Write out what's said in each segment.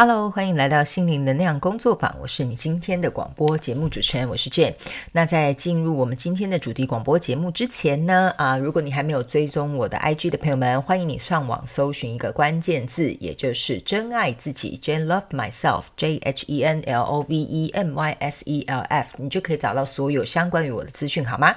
Hello，欢迎来到心灵能量工作坊。我是你今天的广播节目主持人，我是 Jane。那在进入我们今天的主题广播节目之前呢，啊，如果你还没有追踪我的 IG 的朋友们，欢迎你上网搜寻一个关键字，也就是“真爱自己 ”，Jane Love Myself，J H E N L O V E M Y S E L F，你就可以找到所有相关于我的资讯，好吗？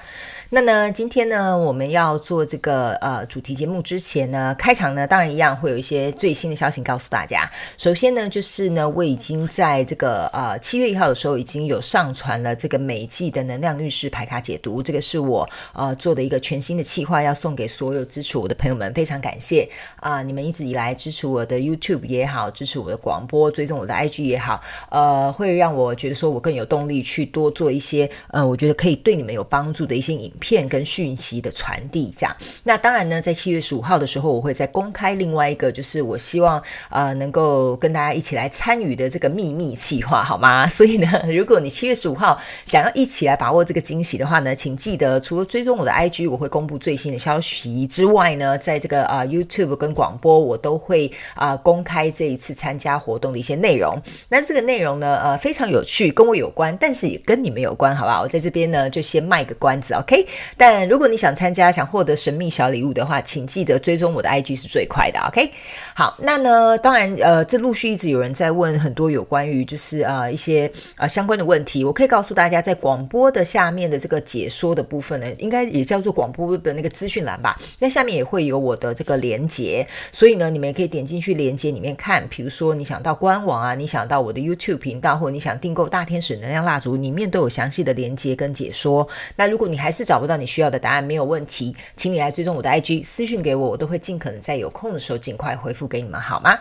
那呢，今天呢，我们要做这个呃主题节目之前呢，开场呢，当然一样会有一些最新的消息告诉大家。首先呢，就是呢，我已经在这个呃七月一号的时候已经有上传了这个每季的能量运势排卡解读，这个是我呃做的一个全新的企划，要送给所有支持我的朋友们，非常感谢啊、你们一直以来支持我的 YouTube 也好，支持我的广播，追踪我的 IG 也好，呃，会让我觉得说我更有动力去多做一些呃，我觉得可以对你们有帮助的一些影片跟讯息的传递。这样，那当然呢，在七月十五号的时候，我会再公开另外一个，就是我希望呃能够跟大家一一起来参与的这个秘密计划，好吗？所以呢，如果你七月十五号想要一起来把握这个惊喜的话呢，请记得除了追踪我的 IG，我会公布最新的消息之外呢，在这个啊、YouTube 跟广播，我都会啊、公开这一次参加活动的一些内容。那这个内容呢，呃非常有趣，跟我有关，但是也跟你们有关，好不好？我在这边呢就先卖个关子，OK？但如果你想参加，想获得神秘小礼物的话，请记得追踪我的 IG 是最快的，OK？好，那呢，当然呃，这陆续一直有人在。问很多有关于就是呃一些呃相关的问题，我可以告诉大家，在广播的下面的这个解说的部分呢，应该也叫做广播的那个资讯栏吧。那下面也会有我的这个连接，所以呢，你们也可以点进去连接里面看。比如说你想到官网啊，你想到我的 YouTube 频道，或者你想订购大天使能量蜡烛，里面都有详细的连接跟解说。那如果你还是找不到你需要的答案，没有问题，请你来追踪我的 IG 私讯给我，我都会尽可能在有空的时候尽快回复给你们，好吗？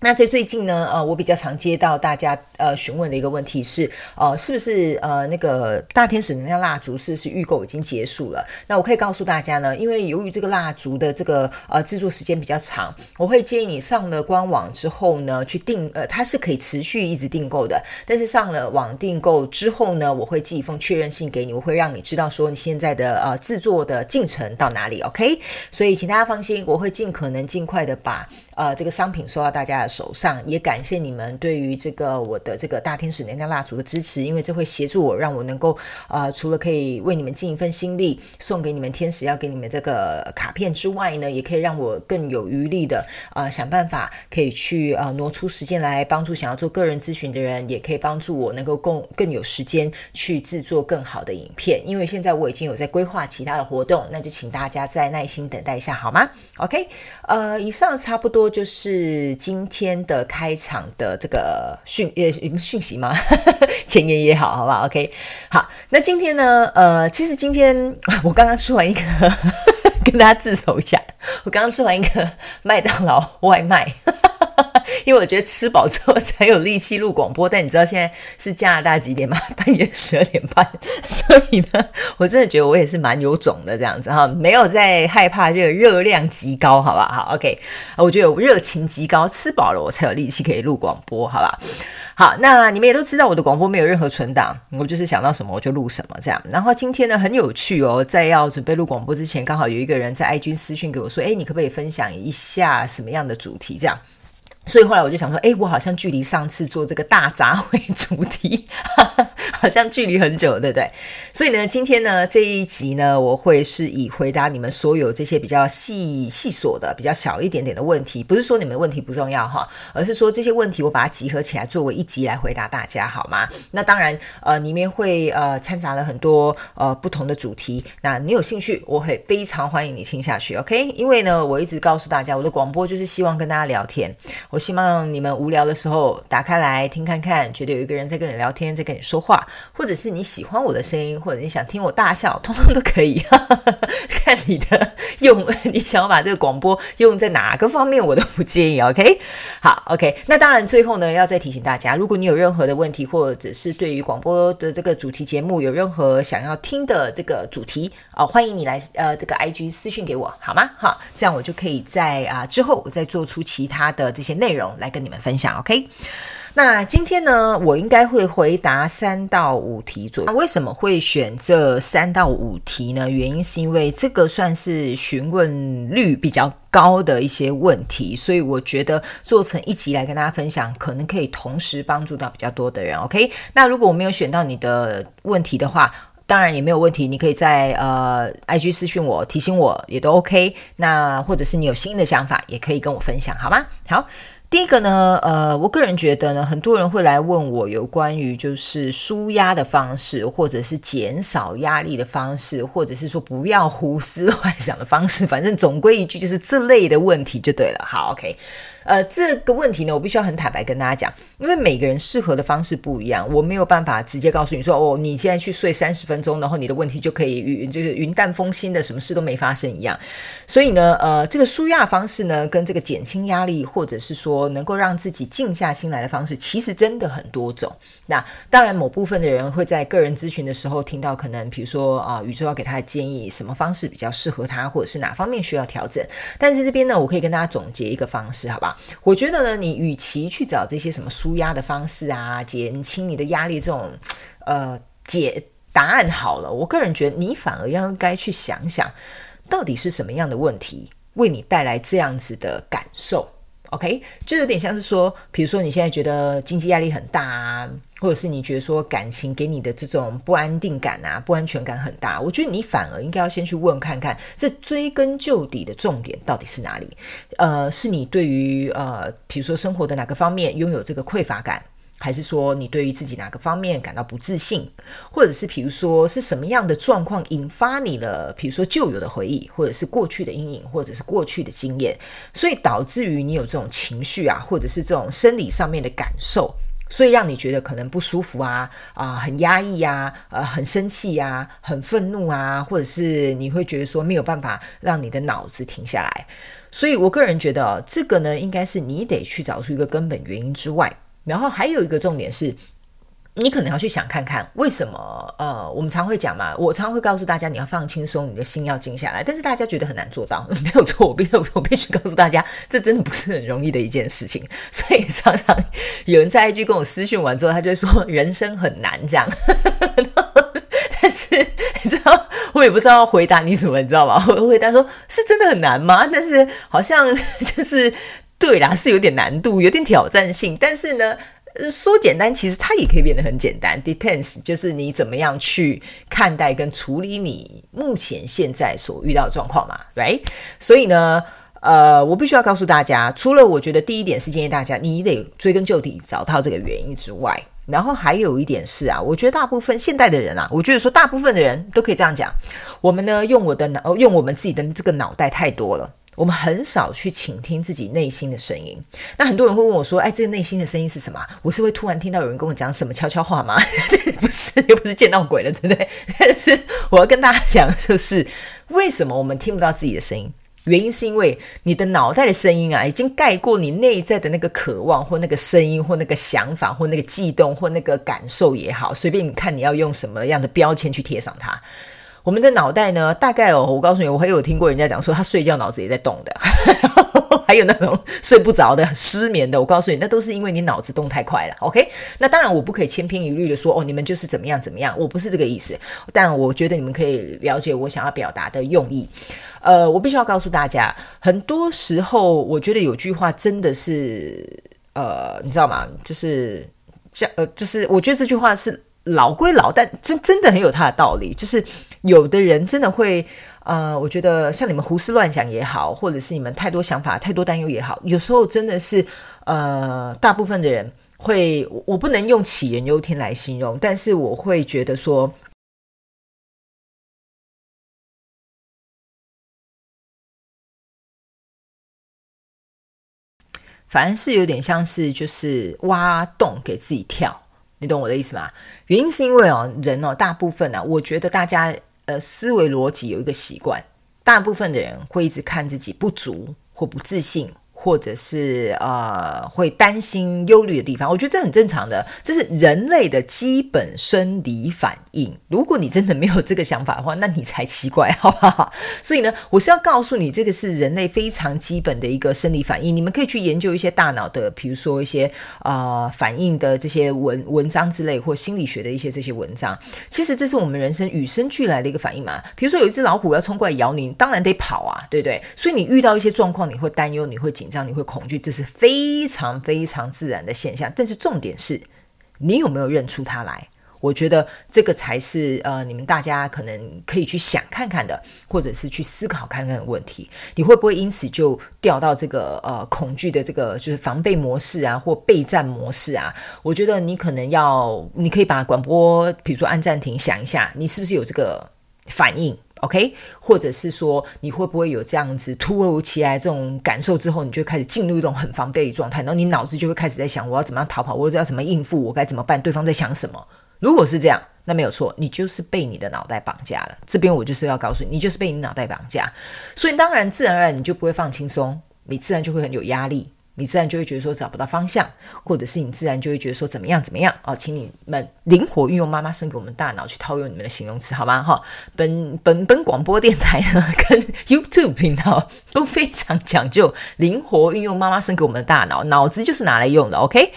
那在最近呢，呃，我比较常接到大家呃询问的一个问题是，呃，是不是呃那个大天使能量蜡烛是不是预购已经结束了？那我可以告诉大家呢，因为由于这个蜡烛的这个呃制作时间比较长，我会建议你上了官网之后呢去订，呃，它是可以持续一直订购的。但是上了网订购之后呢，我会寄一封确认信给你，我会让你知道说你现在的呃制作的进程到哪里，OK？所以请大家放心，我会尽可能尽快的把。呃，这个商品收到大家的手上，也感谢你们对于这个我的这个大天使能量蜡烛的支持，因为这会协助我，让我能够呃，除了可以为你们尽一份心力，送给你们天使要给你们这个卡片之外呢，也可以让我更有余力的呃，想办法可以去呃挪出时间来帮助想要做个人咨询的人，也可以帮助我能够更更有时间去制作更好的影片。因为现在我已经有在规划其他的活动，那就请大家再耐心等待一下好吗？OK，呃，以上差不多。就是今天的开场的这个讯呃讯息吗？前言也好，好不好？OK，好，那今天呢？呃，其实今天 我刚刚吃完一个，跟大家自首一下，我刚刚吃完一个麦当劳外卖。因为我觉得吃饱之后 才有力气录广播，但你知道现在是加拿大几点吗？半夜十二点半，所以呢，我真的觉得我也是蛮有种的这样子哈，没有在害怕这个热量极高，好吧？好，OK，我觉得有热情极高，吃饱了我才有力气可以录广播，好吧？好，那你们也都知道我的广播没有任何存档，我就是想到什么我就录什么这样。然后今天呢很有趣哦，在要准备录广播之前，刚好有一个人在 IG 私讯给我说，诶，你可不可以分享一下什么样的主题这样？所以后来我就想说，哎，我好像距离上次做这个大杂烩主题，好像距离很久，对不对？所以呢，今天呢这一集呢，我会是以回答你们所有这些比较细细琐的、比较小一点点的问题，不是说你们问题不重要哈，而是说这些问题我把它集合起来作为一集来回答大家，好吗？那当然，呃，里面会呃掺杂了很多呃不同的主题，那你有兴趣，我会非常欢迎你听下去，OK？因为呢，我一直告诉大家，我的广播就是希望跟大家聊天。我希望你们无聊的时候打开来听看看，觉得有一个人在跟你聊天，在跟你说话，或者是你喜欢我的声音，或者你想听我大笑，通通都可以。看你的用，你想要把这个广播用在哪个方面，我都不介意。OK，好，OK。那当然，最后呢，要再提醒大家，如果你有任何的问题，或者是对于广播的这个主题节目有任何想要听的这个主题啊、欢迎你来呃这个 IG 私讯给我，好吗？好，这样我就可以在啊、之后我再做出其他的这些内。内容来跟你们分享。OK。那今天呢，我应该会回答三到五题左右。为什么会选这三到五题呢？原因是因为这个算是询问率比较高的一些问题，所以我觉得做成一集来跟大家分享，可能可以同时帮助到比较多的人。OK，那如果我没有选到你的问题的话，当然也没有问题，你可以在呃 IG 私讯我，提醒我也都 OK。那或者是你有新的想法，也可以跟我分享，好吗？好。第一个呢，呃，我个人觉得呢，很多人会来问我有关于就是舒压的方式，或者是减少压力的方式，或者是说不要胡思乱想的方式，反正总归一句就是这类的问题就对了。好，OK。呃，这个问题呢，我必须要很坦白跟大家讲，因为每个人适合的方式不一样，我没有办法直接告诉你说，哦，你现在去睡三十分钟，然后你的问题就可以云就是云淡风轻的，什么事都没发生一样。所以呢，呃，这个舒压方式呢，跟这个减轻压力，或者是说能够让自己静下心来的方式，其实真的很多种。那当然，某部分的人会在个人咨询的时候听到，可能比如说啊，宇宙要给他的建议，什么方式比较适合他，或者是哪方面需要调整。但是这边呢，我可以跟大家总结一个方式，好吧？我觉得呢，你与其去找这些什么舒压的方式啊，减轻你的压力这种，呃，解答案好了，我个人觉得你反而要该去想想，到底是什么样的问题为你带来这样子的感受。OK，就有点像是说，比如说你现在觉得经济压力很大啊，或者是你觉得说感情给你的这种不安定感啊、不安全感很大，我觉得你反而应该要先去问看看，这追根究底的重点到底是哪里？呃，是你对于呃，比如说生活的哪个方面拥有这个匮乏感？还是说你对于自己哪个方面感到不自信，或者是比如说是什么样的状况引发你的，比如说旧有的回忆，或者是过去的阴影，或者是过去的经验，所以导致于你有这种情绪啊，或者是这种生理上面的感受，所以让你觉得可能不舒服啊啊、很压抑呀，呃，很生气呀，很愤怒啊，或者是你会觉得说没有办法让你的脑子停下来，所以我个人觉得这个呢，应该是你得去找出一个根本原因之外。然后还有一个重点是，你可能要去想看看为什么？呃，我们常会讲嘛，我常会告诉大家，你要放轻松，你的心要静下来。但是大家觉得很难做到，没有错，我必须 我必须告诉大家，这真的不是很容易的一件事情。所以常常有人在 IG 跟我私讯完之后，他就会说人生很难这样。但是你知道，我也不知道要回答你什么，你知道吗？我回答说是真的很难吗？但是好像就是。对啦，是有点难度，有点挑战性。但是呢，说简单，其实它也可以变得很简单。Depends，就是你怎么样去看待跟处理你目前现在所遇到的状况嘛，right？所以呢，呃，我必须要告诉大家，除了我觉得第一点是建议大家你得追根究底找到这个原因之外，然后还有一点是啊，我觉得大部分现代的人啊，我觉得说大部分的人都可以这样讲，我们呢用我的脑，用我们自己的这个脑袋太多了。我们很少去倾听自己内心的声音。那很多人会问我说：“哎，这个内心的声音是什么？”我是会突然听到有人跟我讲什么悄悄话吗？不是，又不是见到鬼了，对不对？但 是我要跟大家讲，就是为什么我们听不到自己的声音？原因是因为你的脑袋的声音啊，已经盖过你内在的那个渴望，或那个声音，或那个想法，或那个悸动，或那个感受也好，随便你看你要用什么样的标签去贴上它。我们的脑袋呢，大概哦，我告诉你，我还有听过人家讲说，他睡觉脑子也在动的，还有那种睡不着的、失眠的。我告诉你，那都是因为你脑子动太快了。OK，那当然我不可以千篇一律的说，哦，你们就是怎么样怎么样，我不是这个意思。但我觉得你们可以了解我想要表达的用意。呃，我必须要告诉大家，很多时候我觉得有句话真的是，呃，你知道吗？就是像呃，就是我觉得这句话是。老归老，但真真的很有它的道理。就是有的人真的会，呃，我觉得像你们胡思乱想也好，或者是你们太多想法、太多担忧也好，有时候真的是，呃，大部分的人会，我不能用杞人忧天来形容，但是我会觉得说，反而是有点像是就是挖洞给自己跳。你懂我的意思吗？原因是因为哦，人哦，大部分呢、啊，我觉得大家呃思维逻辑有一个习惯，大部分的人会一直看自己不足或不自信或者是呃会担心、忧虑的地方，我觉得这很正常的，这是人类的基本生理反应。如果你真的没有这个想法的话，那你才奇怪，好不好？所以呢，我是要告诉你，这个是人类非常基本的一个生理反应。你们可以去研究一些大脑的，比如说一些呃反应的这些文文章之类，或心理学的一些这些文章。其实这是我们人生与生俱来的一个反应嘛。比如说有一只老虎要冲过来咬你，当然得跑啊，对不对？所以你遇到一些状况，你会担忧，你会紧。紧张，你会恐惧，这是非常非常自然的现象。但是重点是，你有没有认出它来？我觉得这个才是呃，你们大家可能可以去想看看的，或者是去思考看看的问题。你会不会因此就掉到这个呃恐惧的这个就是防备模式啊，或备战模式啊？我觉得你可能要，你可以把广播，比如说按暂停，想一下，你是不是有这个反应？OK，或者是说你会不会有这样子突如其来这种感受之后，你就开始进入一种很防备的状态，然后你脑子就会开始在想，我要怎么样逃跑，我要怎么应付，我该怎么办？对方在想什么？如果是这样，那没有错，你就是被你的脑袋绑架了。这边我就是要告诉你，你就是被你脑袋绑架，所以当然自然而然你就不会放轻松，你自然就会很有压力。你自然就会觉得说找不到方向，或者是你自然就会觉得说怎么样怎么样哦，请你们灵活运用妈妈生给我们大脑去套用你们的形容词，好吗？哈，本本本广播电台呢 跟 YouTube 频道都非常讲究灵活运用妈妈生给我们的大脑，脑子就是拿来用的，OK？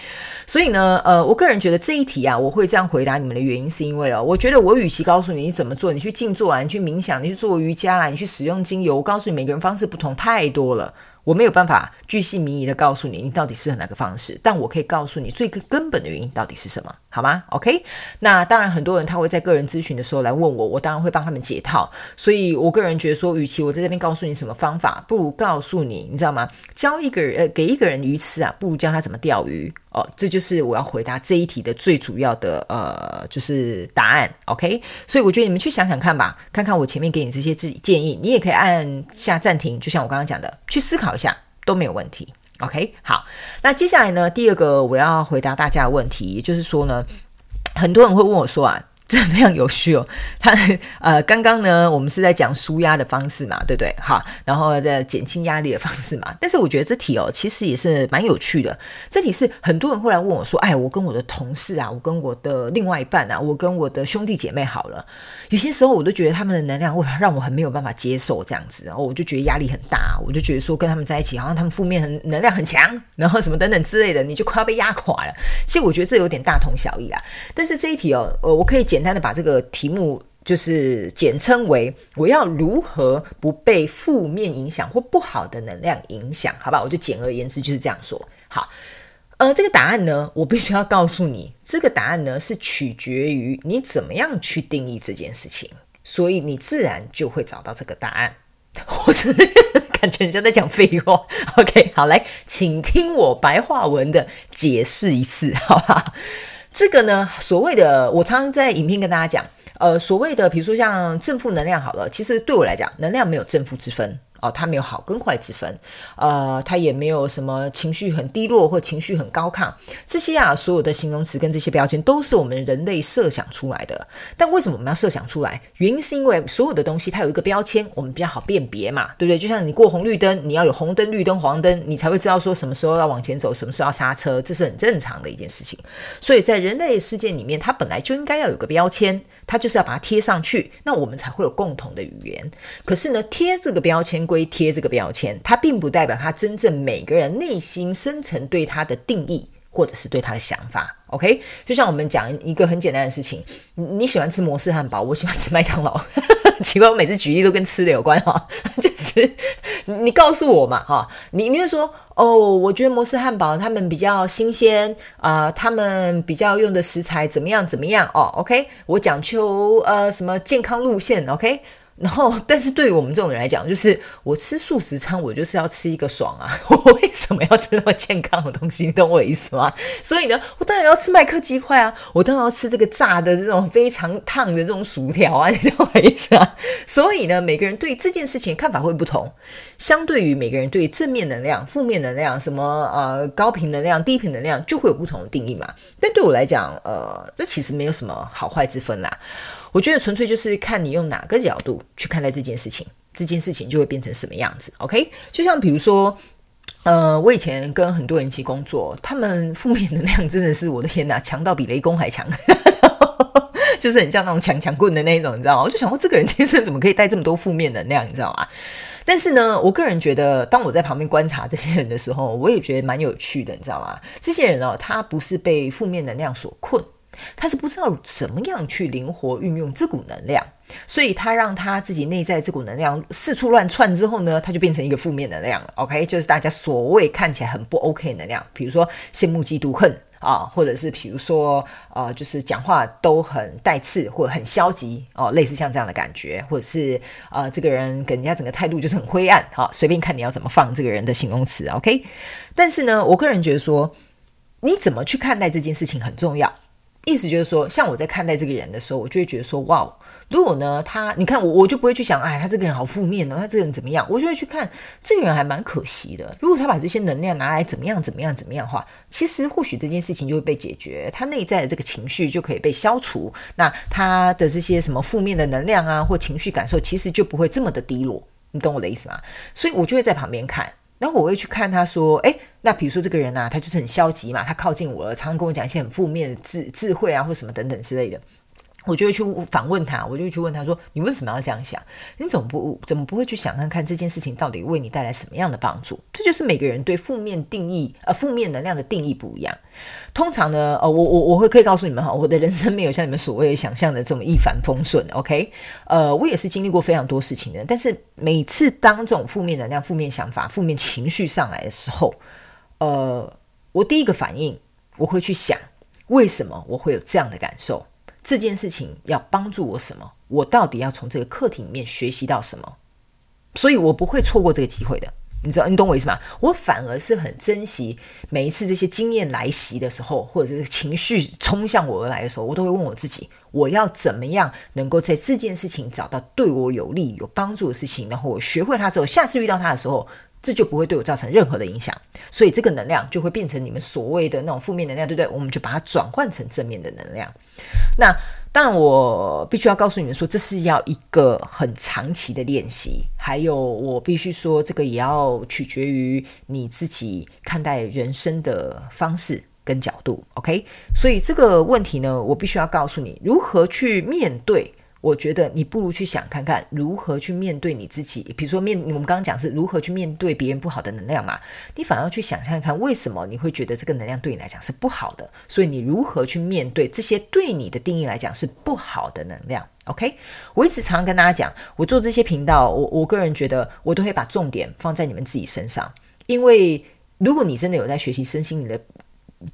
所以呢，呃，我个人觉得这一题啊，我会这样回答你们的原因是因为哦，我觉得我与其告诉你你怎么做，你去静坐啊，你去冥想，你去做瑜伽啦，你去使用精油，我告诉你每个人方式不同，太多了。我没有办法巨细靡遗的告诉你，你到底适合哪个方式，但我可以告诉你最根本的原因到底是什么，好吗？OK，那当然很多人他会在个人咨询的时候来问我，我当然会帮他们解套。所以我个人觉得说，与其我在这边告诉你什么方法，不如告诉你，你知道吗？教一个人呃，给一个人鱼吃啊，不如教他怎么钓鱼。哦，这就是我要回答这一题的最主要的呃，就是答案。OK，所以我觉得你们去想想看吧，看看我前面给你这些建议，你也可以按下暂停，就像我刚刚讲的，去思考一下都没有问题。OK，好，那接下来呢，第二个我要回答大家的问题，也就是说呢，很多人会问我说啊。这非常有趣哦，他 呃，刚刚呢，我们是在讲舒压的方式嘛，对不对？哈，然后在减轻压力的方式嘛。但是我觉得这题哦，其实也是蛮有趣的。这题是很多人会来问我说：“哎，我跟我的同事啊，我跟我的另外一半啊，我跟我的兄弟姐妹好了。”有些时候我都觉得他们的能量会让我很没有办法接受这样子，然后我就觉得压力很大，我就觉得说跟他们在一起，好像他们负面很能量很强，然后什么等等之类的，你就快要被压垮了。其实我觉得这有点大同小异啊。但是这一题哦，呃，我可以简简单的把这个题目就是简称为“我要如何不被负面影响或不好的能量影响”，好吧？我就简而言之就是这样说。好。呃，这个答案呢，我必须要告诉你，这个答案呢是取决于你怎么样去定义这件事情，所以你自然就会找到这个答案。我是感觉人家在讲废话。OK，好，来，请听我白话文的解释一次，好不好？这个呢，所谓的，我常常在影片跟大家讲，呃，所谓的，比如说像正负能量，好了，其实对我来讲，能量没有正负之分。哦，他没有好跟坏之分，呃，他也没有什么情绪很低落或情绪很高亢，这些啊，所有的形容词跟这些标签都是我们人类设想出来的。但为什么我们要设想出来？原因是因为所有的东西它有一个标签，我们比较好辨别嘛，对不对？就像你过红绿灯，你要有红灯、绿灯、黄灯，你才会知道说什么时候要往前走，什么时候要刹车，这是很正常的一件事情。所以在人类世界里面，它本来就应该要有个标签，它就是要把它贴上去，那我们才会有共同的语言。可是呢，贴这个标签。归贴这个标签，它并不代表他真正每个人内心深层对他的定义，或者是对他的想法。OK，就像我们讲一个很简单的事情，你喜欢吃摩斯汉堡，我喜欢吃麦当劳。奇怪，我每次举例都跟吃的有关哈，就是你告诉我嘛哈，你你就说哦，我觉得摩斯汉堡他们比较新鲜啊、他们比较用的食材怎么样怎么样哦。OK，我讲求呃什么健康路线，OK。然后，但是对于我们这种人来讲，就是我吃素食餐，我就是要吃一个爽啊！我为什么要吃那么健康的东西？你懂我意思吗？所以呢，我当然要吃麦克鸡块啊！我当然要吃这个炸的这种非常烫的这种薯条啊！你懂我意思啊？所以呢，每个人对这件事情看法会不同。相对于每个人对正面能量、负面能量、什么呃高频能量、低频能量，就会有不同的定义嘛。但对我来讲，呃，这其实没有什么好坏之分啦。我觉得纯粹就是看你用哪个角度去看待这件事情，这件事情就会变成什么样子。OK，就像比如说，呃，我以前跟很多人一起工作，他们负面能量真的是我的天哪，强到比雷公还强，就是很像那种强强棍的那一种，你知道吗？我就想说，这个人天生怎么可以带这么多负面能量，你知道吗？但是呢，我个人觉得，当我在旁边观察这些人的时候，我也觉得蛮有趣的，你知道吗？这些人哦，他不是被负面能量所困。他是不知道怎么样去灵活运用这股能量，所以他让他自己内在这股能量四处乱窜之后呢，他就变成一个负面能量了。OK，就是大家所谓看起来很不 OK 能量，比如说羡慕、嫉妒、恨啊，或者是比如说呃，就是讲话都很带刺或者很消极哦，类似像这样的感觉，或者是呃，这个人给人家整个态度就是很灰暗。好，随便看你要怎么放这个人的形容词。OK，但是呢，我个人觉得说，你怎么去看待这件事情很重要。意思就是说，像我在看待这个人的时候，我就会觉得说，哇，如果呢，他，你看我，我就不会去想，哎，他这个人好负面哦，他这个人怎么样？我就会去看这个人还蛮可惜的。如果他把这些能量拿来怎么样怎么样怎么样的话，其实或许这件事情就会被解决，他内在的这个情绪就可以被消除，那他的这些什么负面的能量啊或情绪感受，其实就不会这么的低落。你懂我的意思吗？所以我就会在旁边看。然后我会去看他说，哎，那比如说这个人呐、啊，他就是很消极嘛，他靠近我，常常跟我讲一些很负面的智智慧啊，或什么等等之类的。我就会去反问他，我就会去问他说：“你为什么要这样想？你怎么不怎么不会去想看看这件事情到底为你带来什么样的帮助？”这就是每个人对负面定义，呃，负面能量的定义不一样。通常呢，呃，我我我会可以告诉你们哈，我的人生没有像你们所谓想象的这么一帆风顺。OK，呃，我也是经历过非常多事情的。但是每次当这种负面能量、负面想法、负面情绪上来的时候，呃，我第一个反应我会去想，为什么我会有这样的感受？这件事情要帮助我什么？我到底要从这个课题里面学习到什么？所以我不会错过这个机会的。你知道，你懂我意思吗？我反而是很珍惜每一次这些经验来袭的时候，或者是情绪冲向我而来的时候，我都会问我自己：我要怎么样能够在这件事情找到对我有利、有帮助的事情？然后我学会它之后，下次遇到它的时候，这就不会对我造成任何的影响。所以这个能量就会变成你们所谓的那种负面能量，对不对？我们就把它转换成正面的能量。那当然，我必须要告诉你们说，这是要一个很长期的练习。还有，我必须说，这个也要取决于你自己看待人生的方式跟角度。OK，所以这个问题呢，我必须要告诉你如何去面对。我觉得你不如去想看看如何去面对你自己，比如说面我们刚刚讲是如何去面对别人不好的能量嘛，你反而要去想看看为什么你会觉得这个能量对你来讲是不好的，所以你如何去面对这些对你的定义来讲是不好的能量？OK，我一直常常跟大家讲，我做这些频道，我我个人觉得我都会把重点放在你们自己身上，因为如果你真的有在学习身心灵的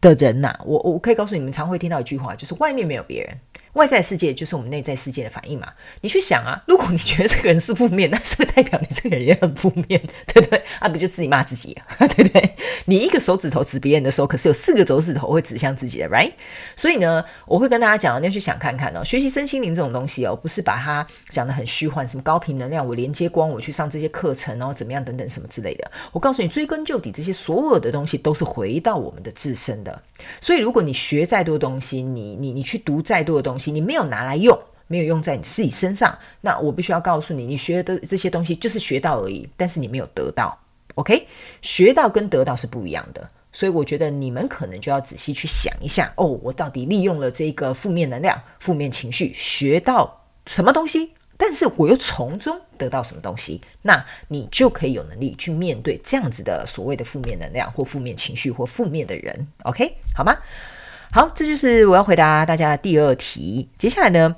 的人呐、我我可以告诉你们，常会听到一句话，就是外面没有别人。外在世界就是我们内在世界的反应嘛？你去想啊，如果你觉得这个人是负面，那是不是代表你这个人也很负面？对不对？啊，不就自己骂自己，对不对？你一个手指头指别人的时候，可是有四个手指头会指向自己的，right？所以呢，我会跟大家讲，你要去想看看哦，学习身心灵这种东西哦，不是把它讲的很虚幻，什么高频能量，我连接光，我去上这些课程，然后怎么样等等什么之类的。我告诉你，追根究底，这些所有的东西都是回到我们的自身的。所以，如果你学再多东西，你你你去读再多的东西，你没有拿来用，没有用在你自己身上，那我必须要告诉你，你学的这些东西就是学到而已，但是你没有得到。OK，学到跟得到是不一样的，所以我觉得你们可能就要仔细去想一下，哦，我到底利用了这个负面能量、负面情绪，学到什么东西？但是我又从中得到什么东西？那你就可以有能力去面对这样子的所谓的负面能量或负面情绪或负面的人。OK，好吗？好，这就是我要回答大家的第二题。接下来呢，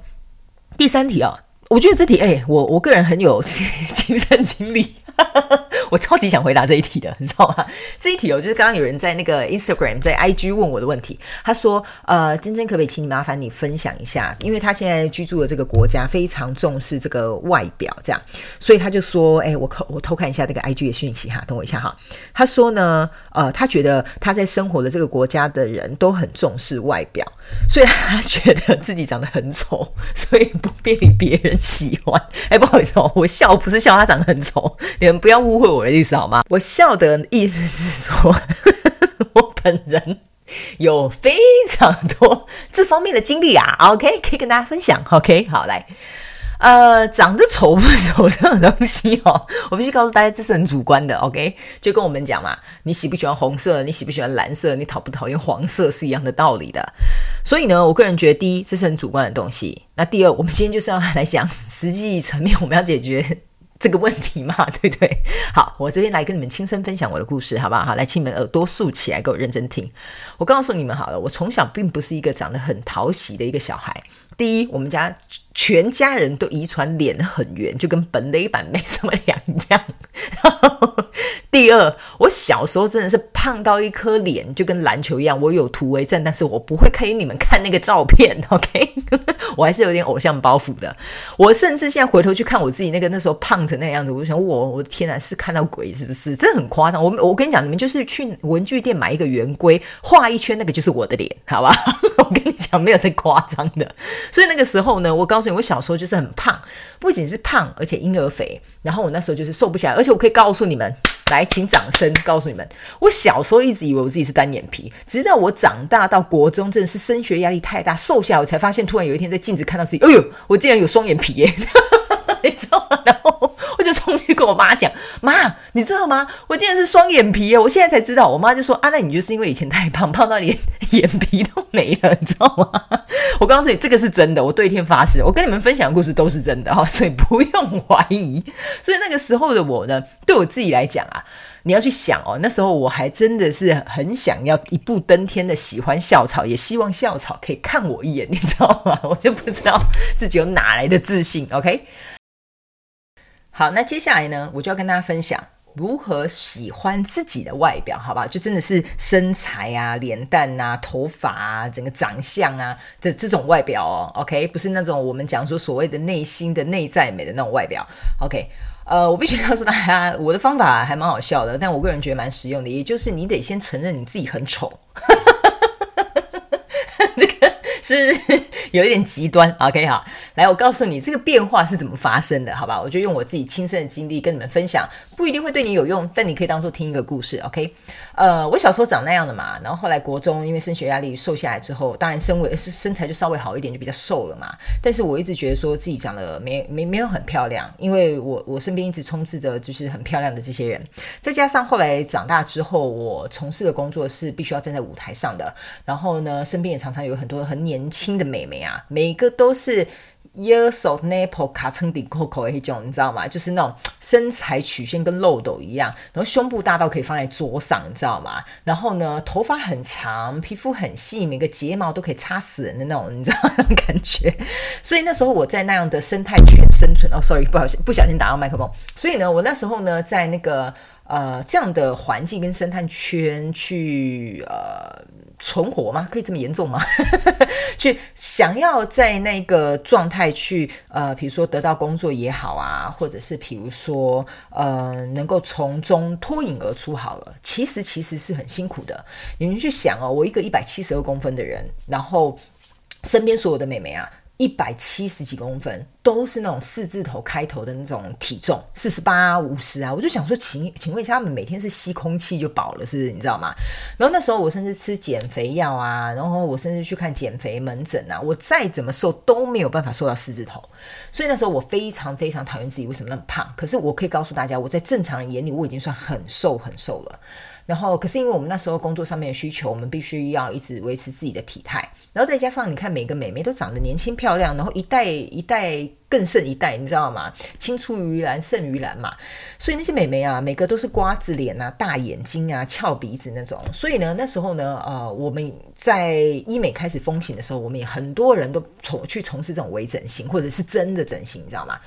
第三题啊、我觉得这题，哎，我我个人很有亲身经历。我超级想回答这一题的，你知道吗？这一题哦，就是刚刚有人在那个 Instagram 在 IG 问我的问题。他说：“呃，真真可不可以请你麻烦你分享一下？因为他现在居住的这个国家非常重视这个外表，这样，所以他就说：，哎，我我偷看一下这个 IG 的讯息哈，等我一下哈。他说呢，呃，他觉得他在生活的这个国家的人都很重视外表，所以他觉得自己长得很丑，所以不被别人喜欢。哎，不好意思哦，我笑不是笑他长得很丑。”不要误会我的意思好吗？我笑的意思是说，我本人有非常多这方面的经历啊。OK，可以跟大家分享。OK，好来，呃，长得丑不丑这种东西哦，我必须告诉大家，这是很主观的。OK，就跟我们讲嘛，你喜不喜欢红色，你喜不喜欢蓝色，你讨不讨厌黄色是一样的道理的。所以呢，我个人觉得，第一，这是很主观的东西。那第二，我们今天就是要来讲实际层面，我们要解决。这个问题嘛，对不对？好，我这边来跟你们亲身分享我的故事，好不好？好，来，请你们耳朵竖起来，给我认真听。我告诉你们好了，我从小并不是一个长得很讨喜的一个小孩。第一，我们家全家人都遗传脸很圆，就跟本垒板没什么两样。第二，我小时候真的是胖到一颗脸就跟篮球一样，我有图为证，但是我不会给你们看那个照片，OK？我还是有点偶像包袱的。我甚至现在回头去看我自己那个那时候胖成那样子，我就想，我我的天哪，是看到鬼是不是？这很夸张。我我跟你讲，你们就是去文具店买一个圆规，画一圈，那个就是我的脸，好吧？我跟你讲，没有这夸张的。所以那个时候呢，我告诉你，我小时候就是很胖，不仅是胖，而且婴儿肥。然后我那时候就是瘦不下来，而且我可以告诉你们。来，请掌声告诉你们，我小时候一直以为我自己是单眼皮，直到我长大到国中，真的是升学压力太大，瘦下来我才发现，突然有一天在镜子看到自己，哎呦，我竟然有双眼皮耶！你知道吗？然后我就冲去跟我妈讲：“妈，你知道吗？我竟然是双眼皮耶！我现在才知道。”我妈就说：“啊，那你就是因为以前太胖，胖到连眼皮都没了，你知道吗？” 我告诉你，这个是真的，我对天发誓，我跟你们分享的故事都是真的哈，所以不用怀疑。所以那个时候的我呢，对我自己来讲啊，你要去想哦，那时候我还真的是很想要一步登天的，喜欢校草，也希望校草可以看我一眼，你知道吗？我就不知道自己有哪来的自信。OK。好，那接下来呢，我就要跟大家分享如何喜欢自己的外表，好不好？就真的是身材啊、脸蛋啊、头发啊、整个长相啊这这种外表哦。OK，不是那种我们讲说所谓的内心的内在美的那种外表。OK，呃，我必须告诉大家，我的方法还蛮好笑的，但我个人觉得蛮实用的，也就是你得先承认你自己很丑。是 有一点极端，OK 好，来，我告诉你这个变化是怎么发生的，好吧？我就用我自己亲身的经历跟你们分享，不一定会对你有用，但你可以当做听一个故事，OK？呃，我小时候长那样的嘛，然后后来国中因为升学压力瘦下来之后，当然身为身材就稍微好一点，就比较瘦了嘛。但是我一直觉得说自己长得没没没有很漂亮，因为我我身边一直充斥着就是很漂亮的这些人，再加上后来长大之后，我从事的工作是必须要站在舞台上的，然后呢，身边也常常有很多很年年轻的美眉啊，每个都是 years old nipple 卡称顶扣扣那种，你知道吗？就是那种身材曲线跟漏斗一样，然后胸部大到可以放在桌上，你知道吗？然后呢，头发很长，皮肤很细，每个睫毛都可以插死人的那种，你知道那种感觉。所以那时候我在那样的生态圈生存。哦，sorry，不小心不小心打到麦克风。所以呢，我那时候呢，在那个呃这样的环境跟生态圈去呃。存活吗？可以这么严重吗？去想要在那个状态去呃，比如说得到工作也好啊，或者是比如说呃，能够从中脱颖而出好了。其实其实是很辛苦的。你们去想哦，我一个一百七十二公分的人，然后身边所有的美眉啊。一百七十几公分，都是那种四字头开头的那种体重，四十八、五十啊，我就想说，请请问一下，他们每天是吸空气就饱了，是不是？你知道吗？然后那时候我甚至吃减肥药啊，然后我甚至去看减肥门诊啊，我再怎么瘦都没有办法瘦到四字头，所以那时候我非常非常讨厌自己为什么那么胖。可是我可以告诉大家，我在正常人眼里我已经算很瘦很瘦了。然后，可是因为我们那时候工作上面的需求，我们必须要一直维持自己的体态。然后再加上你看，每个美眉都长得年轻漂亮，然后一代一代更胜一代，你知道吗？青出于蓝胜于蓝嘛。所以那些美眉啊，每个都是瓜子脸啊、大眼睛啊、翘鼻子那种。所以呢，那时候呢，呃，我们在医美开始风行的时候，我们也很多人都从去从事这种微整形，或者是真的整形，你知道吗？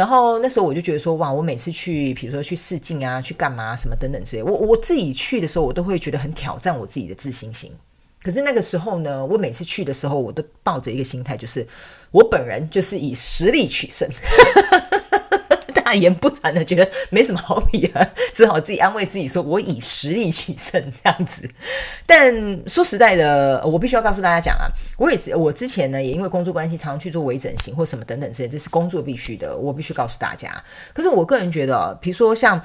然后那时候我就觉得说，哇，我每次去，比如说去试镜啊，去干嘛什么等等之类，我我自己去的时候，我都会觉得很挑战我自己的自信心。可是那个时候呢，我每次去的时候，我都抱着一个心态，就是我本人就是以实力取胜。大言不惭的觉得没什么好比的，只好自己安慰自己说：“我以实力取胜。”这样子。但说实在的，我必须要告诉大家讲啊，我也是，我之前呢也因为工作关系，常常去做微整形或什么等等之类，这是工作必须的，我必须告诉大家。可是我个人觉得，比如说像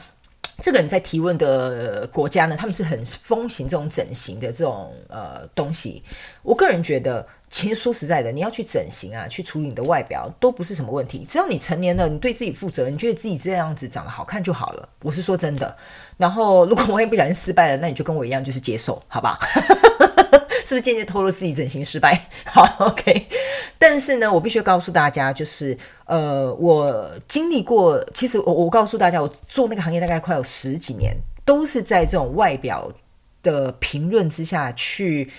这个人在提问的国家呢，他们是很风行这种整形的这种呃东西。我个人觉得，其实说实在的，你要去整形啊，去处理你的外表都不是什么问题。只要你成年了，你对自己负责，你觉得自己这样子长得好看就好了。我是说真的。然后，如果万一不小心失败了，那你就跟我一样，就是接受，好吧？是不是间接透露自己整形失败？好，OK。但是呢，我必须告诉大家，就是呃，我经历过，其实我我告诉大家，我做那个行业大概快有十几年，都是在这种外表的评论之下去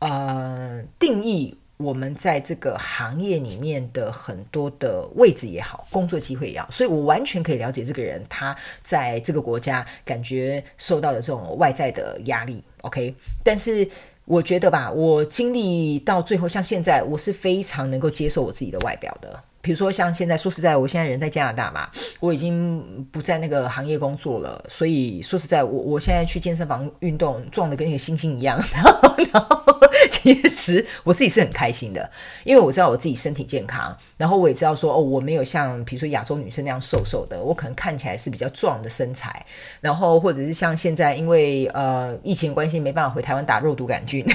呃定义我们在这个行业里面的很多的位置也好，工作机会也好，所以我完全可以了解这个人他在这个国家感觉受到的这种外在的压力。OK，但是。我觉得吧，我经历到最后，像现在，我是非常能够接受我自己的外表的。比如说，像现在，说实在，我现在人在加拿大嘛，我已经不在那个行业工作了，所以说实在，我我现在去健身房运动，壮得跟一个猩猩一样。然后，然后其实我自己是很开心的，因为我知道我自己身体健康，然后我也知道说，哦，我没有像比如说亚洲女生那样瘦瘦的，我可能看起来是比较壮的身材，然后或者是像现在，因为呃疫情关系没办法回台湾打肉毒杆菌。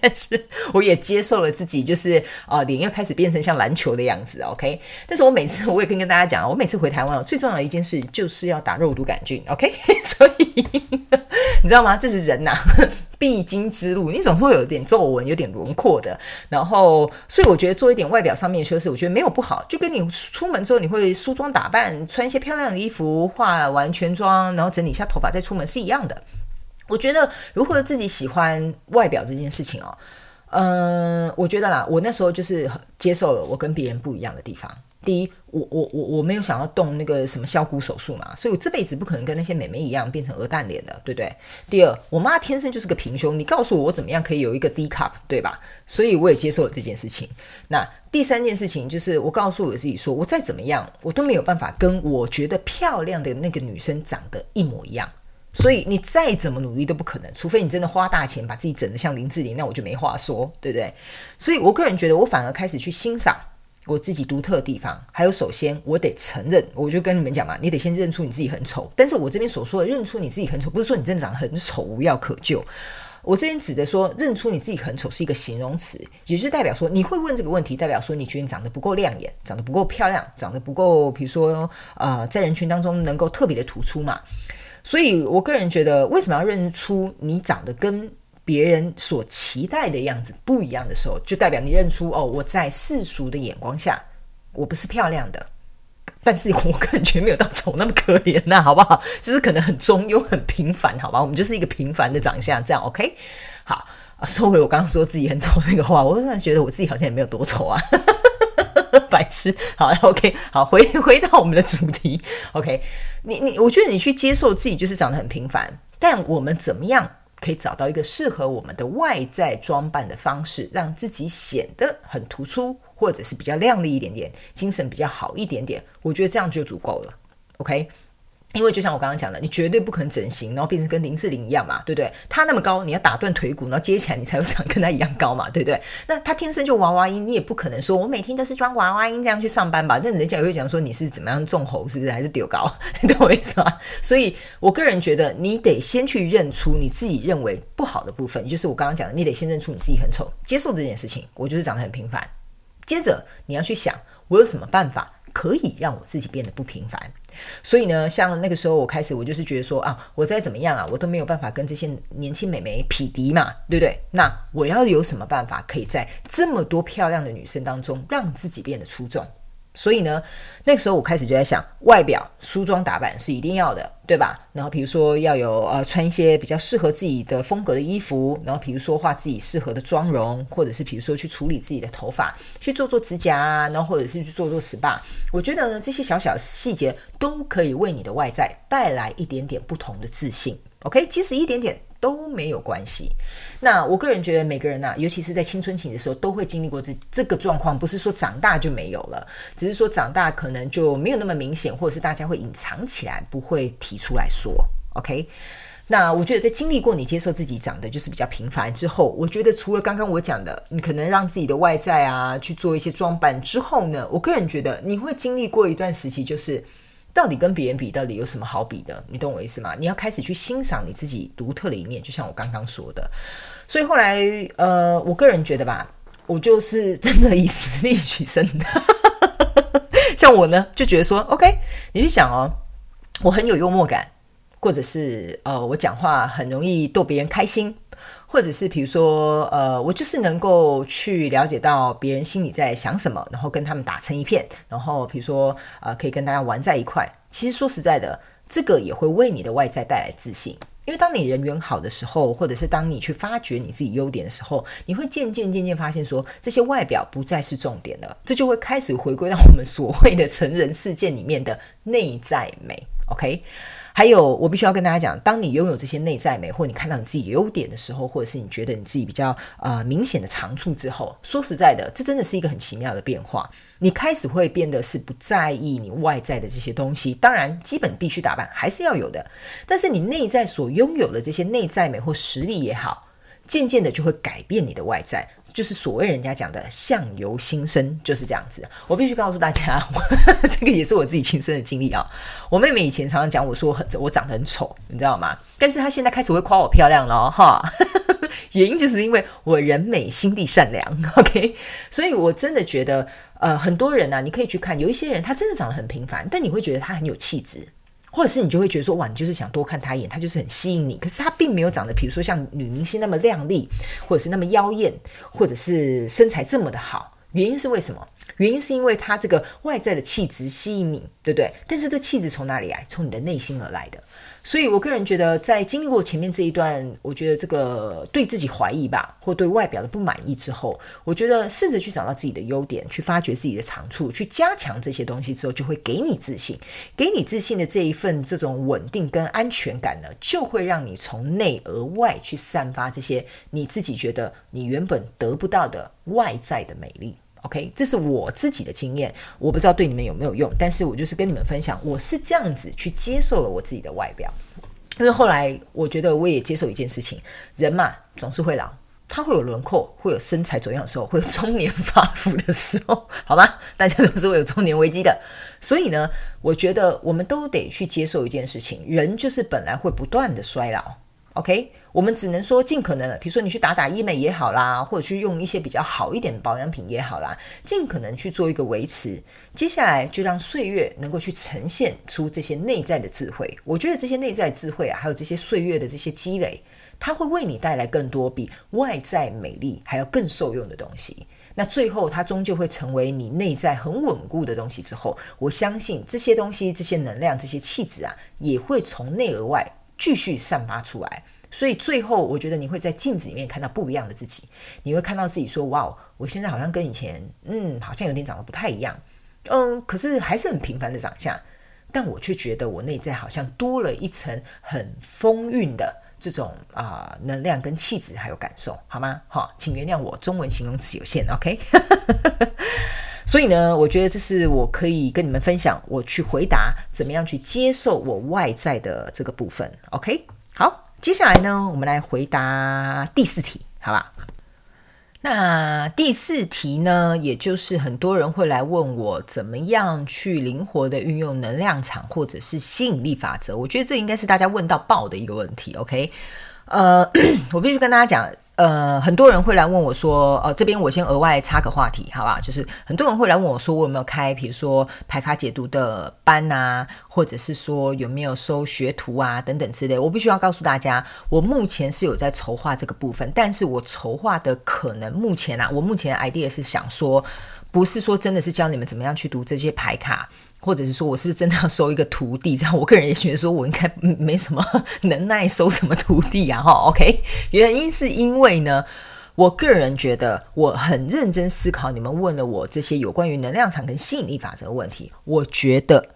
但是我也接受了自己，就是啊、脸又开始变成像篮球的样子，OK。但是我每次我也跟跟大家讲，我每次回台湾，最重要的一件事就是要打肉毒杆菌，OK。所以你知道吗？这是人呐、必经之路，你总是会有一点皱纹、有点轮廓的。然后，所以我觉得做一点外表上面的修饰，我觉得没有不好。就跟你出门之后，你会梳妆打扮，穿一些漂亮的衣服，化完全妆，然后整理一下头发再出门是一样的。我觉得如何自己喜欢外表这件事情哦，嗯、我觉得啦，我那时候就是接受了我跟别人不一样的地方。第一，我我我我没有想要动那个什么削骨手术嘛，所以我这辈子不可能跟那些美眉一样变成鹅蛋脸的，对不对？第二，我妈天生就是个平胸，你告诉我我怎么样可以有一个 D cup，对吧？所以我也接受了这件事情。那第三件事情就是，我告诉我自己说，我再怎么样，我都没有办法跟我觉得漂亮的那个女生长得一模一样。所以你再怎么努力都不可能，除非你真的花大钱把自己整得像林志玲，那我就没话说，对不对？所以我个人觉得，我反而开始去欣赏我自己独特的地方。还有，首先我得承认，我就跟你们讲嘛，你得先认出你自己很丑。但是我这边所说的认出你自己很丑，不是说你真的长得很丑无药可救。我这边指的说认出你自己很丑是一个形容词，也就是代表说你会问这个问题，代表说你觉得你长得不够亮眼，长得不够漂亮，长得不够，比如说呃，在人群当中能够特别的突出嘛。所以，我个人觉得，为什么要认出你长得跟别人所期待的样子不一样的时候，就代表你认出哦，我在世俗的眼光下，我不是漂亮的，但是我个人觉没有到丑那么可怜呐，好不好？就是可能很中庸、很平凡，好吧？我们就是一个平凡的长相，这样 OK？好啊，收回我刚刚说自己很丑那个话，我突然觉得我自己好像也没有多丑啊。白痴，好，OK，好，回回到我们的主题，OK，你你，我觉得你去接受自己就是长得很平凡，但我们怎么样可以找到一个适合我们的外在装扮的方式，让自己显得很突出，或者是比较亮丽一点点，精神比较好一点点，我觉得这样就足够了，OK。因为就像我刚刚讲的，你绝对不可能整形，然后变成跟林志玲一样嘛，对不对？他那么高，你要打断腿骨，然后接起来，你才会长跟他一样高嘛，对不对？那他天生就娃娃音，你也不可能说我每天都是装娃娃音这样去上班吧？那人家也会讲说你是怎么样种猴，是不是？还是丢高？你懂我意思吗？所以我个人觉得，你得先去认出你自己认为不好的部分，就是我刚刚讲的，你得先认出你自己很丑，接受这件事情，我就是长得很平凡。接着你要去想，我有什么办法可以让我自己变得不平凡？所以呢，像那个时候我开始，我就是觉得说啊，我再怎么样啊，我都没有办法跟这些年轻美眉匹敌嘛，对不对？那我要有什么办法，可以在这么多漂亮的女生当中，让自己变得出众？所以呢，那个时候我开始就在想，外表梳妆打扮是一定要的，对吧？然后比如说要有呃穿一些比较适合自己的风格的衣服，然后比如说画自己适合的妆容，或者是比如说去处理自己的头发，去做做指甲啊，然后或者是去做做 SPA。我觉得呢，这些小小细节都可以为你的外在带来一点点不同的自信。OK，其实一点点。都没有关系。那我个人觉得，每个人呐、尤其是在青春期的时候，都会经历过这这个状况。不是说长大就没有了，只是说长大可能就没有那么明显，或者是大家会隐藏起来，不会提出来说。OK。那我觉得，在经历过你接受自己长得就是比较平凡之后，我觉得除了刚刚我讲的，你可能让自己的外在啊去做一些装扮之后呢，我个人觉得你会经历过一段时期，就是到底跟别人比，到底有什么好比的？你懂我意思吗？你要开始去欣赏你自己独特的一面，就像我刚刚说的。所以后来，呃，我个人觉得吧，我就是真的以实力取胜的。像我呢，就觉得说，OK，你去想哦，我很有幽默感，或者是呃，我讲话很容易逗别人开心。或者是比如说，呃，我就是能够去了解到别人心里在想什么，然后跟他们打成一片，然后比如说，呃，可以跟大家玩在一块。其实说实在的，这个也会为你的外在带来自信，因为当你人缘好的时候，或者是当你去发掘你自己优点的时候，你会渐渐渐渐发现说，这些外表不再是重点了，这就会开始回归到我们所谓的成人世界里面的内在美。OK。还有，我必须要跟大家讲，当你拥有这些内在美，或你看到你自己优点的时候，或者是你觉得你自己比较呃明显的长处之后，说实在的，这真的是一个很奇妙的变化。你开始会变得是不在意你外在的这些东西，当然基本必须打扮还是要有的，但是你内在所拥有的这些内在美或实力也好，渐渐的就会改变你的外在。就是所谓人家讲的相由心生，就是这样子。我必须告诉大家，这个也是我自己亲身的经历啊。我妹妹以前常常讲我说很我长得很丑，你知道吗？但是她现在开始会夸我漂亮了哈。原因就是因为我人美心地善良，OK。所以我真的觉得，呃，很多人啊，你可以去看，有一些人他真的长得很平凡，但你会觉得他很有气质。或者是你就会觉得说，哇，你就是想多看他一眼，他就是很吸引你。可是他并没有长得，比如说像女明星那么靓丽，或者是那么妖艳，或者是身材这么的好。原因是为什么？原因是因为他这个外在的气质吸引你，对不对？但是这气质从哪里来？从你的内心而来的。所以，我个人觉得，在经历过前面这一段，我觉得这个对自己怀疑吧，或对外表的不满意之后，我觉得试着去找到自己的优点，去发掘自己的长处，去加强这些东西之后，就会给你自信，给你自信的这一份这种稳定跟安全感呢，就会让你从内而外去散发这些你自己觉得你原本得不到的外在的美丽。OK，这是我自己的经验，我不知道对你们有没有用，但是我就是跟你们分享，我是这样子去接受了我自己的外表，因为后来我觉得我也接受一件事情，人嘛总是会老，他会有轮廓，会有身材走样的时候，会有中年发福的时候，好吧，大家都是会有中年危机的，所以呢，我觉得我们都得去接受一件事情，人就是本来会不断的衰老。OK，我们只能说尽可能的，比如说你去打打医美也好啦，或者去用一些比较好一点的保养品也好啦，尽可能去做一个维持。接下来就让岁月能够去呈现出这些内在的智慧。我觉得这些内在智慧啊，还有这些岁月的这些积累，它会为你带来更多比外在美丽还要更受用的东西。那最后它终究会成为你内在很稳固的东西。之后，我相信这些东西、这些能量、这些气质啊，也会从内而外。继续散发出来，所以最后我觉得你会在镜子里面看到不一样的自己，你会看到自己说：“哇，我现在好像跟以前，嗯，好像有点长得不太一样，嗯，可是还是很平凡的长相，但我却觉得我内在好像多了一层很丰韵的这种啊、能量跟气质还有感受，好吗？好，请原谅我中文形容词有限，OK。所以呢，我觉得这是我可以跟你们分享，我去回答怎么样去接受我外在的这个部分。OK，好，接下来呢，我们来回答第四题，好吧？那第四题呢，也就是很多人会来问我，怎么样去灵活的运用能量场或者是吸引力法则？我觉得这应该是大家问到爆的一个问题。OK。呃，我必须跟大家讲，呃，很多人会来问我说，呃，这边我先额外插个话题，好吧？就是很多人会来问我说，我有没有开，比如说排卡解读的班啊，或者是说有没有收学徒啊，等等之类。我必须要告诉大家，我目前是有在筹划这个部分，但是我筹划的可能目前啊，我目前 idea 是想说，不是说真的是教你们怎么样去读这些排卡。或者是说我是不是真的要收一个徒弟？这样我个人也觉得说我应该没什么能耐收什么徒弟啊。哈，OK，原因是因为呢，我个人觉得我很认真思考你们问了我这些有关于能量场跟吸引力法则的问题，我觉得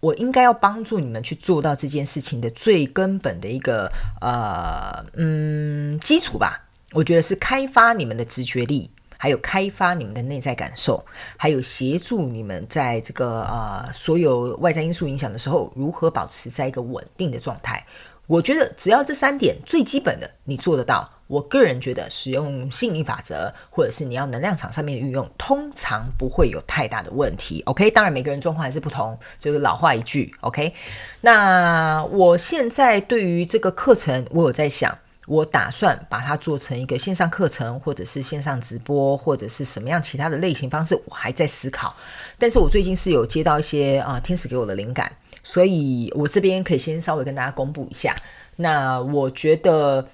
我应该要帮助你们去做到这件事情的最根本的一个呃嗯基础吧。我觉得是开发你们的直觉力。还有开发你们的内在感受，还有协助你们在这个呃所有外在因素影响的时候，如何保持在一个稳定的状态。我觉得只要这三点最基本的你做得到，我个人觉得使用吸引力法则，或者是你要能量场上面的运用，通常不会有太大的问题。OK，当然每个人状况还是不同，就是老话一句。OK，那我现在对于这个课程，我有在想。我打算把它做成一个线上课程，或者是线上直播，或者是什么样其他的类型方式，我还在思考。但是我最近是有接到一些啊、天使给我的灵感，所以我这边可以先稍微跟大家公布一下。那我觉得。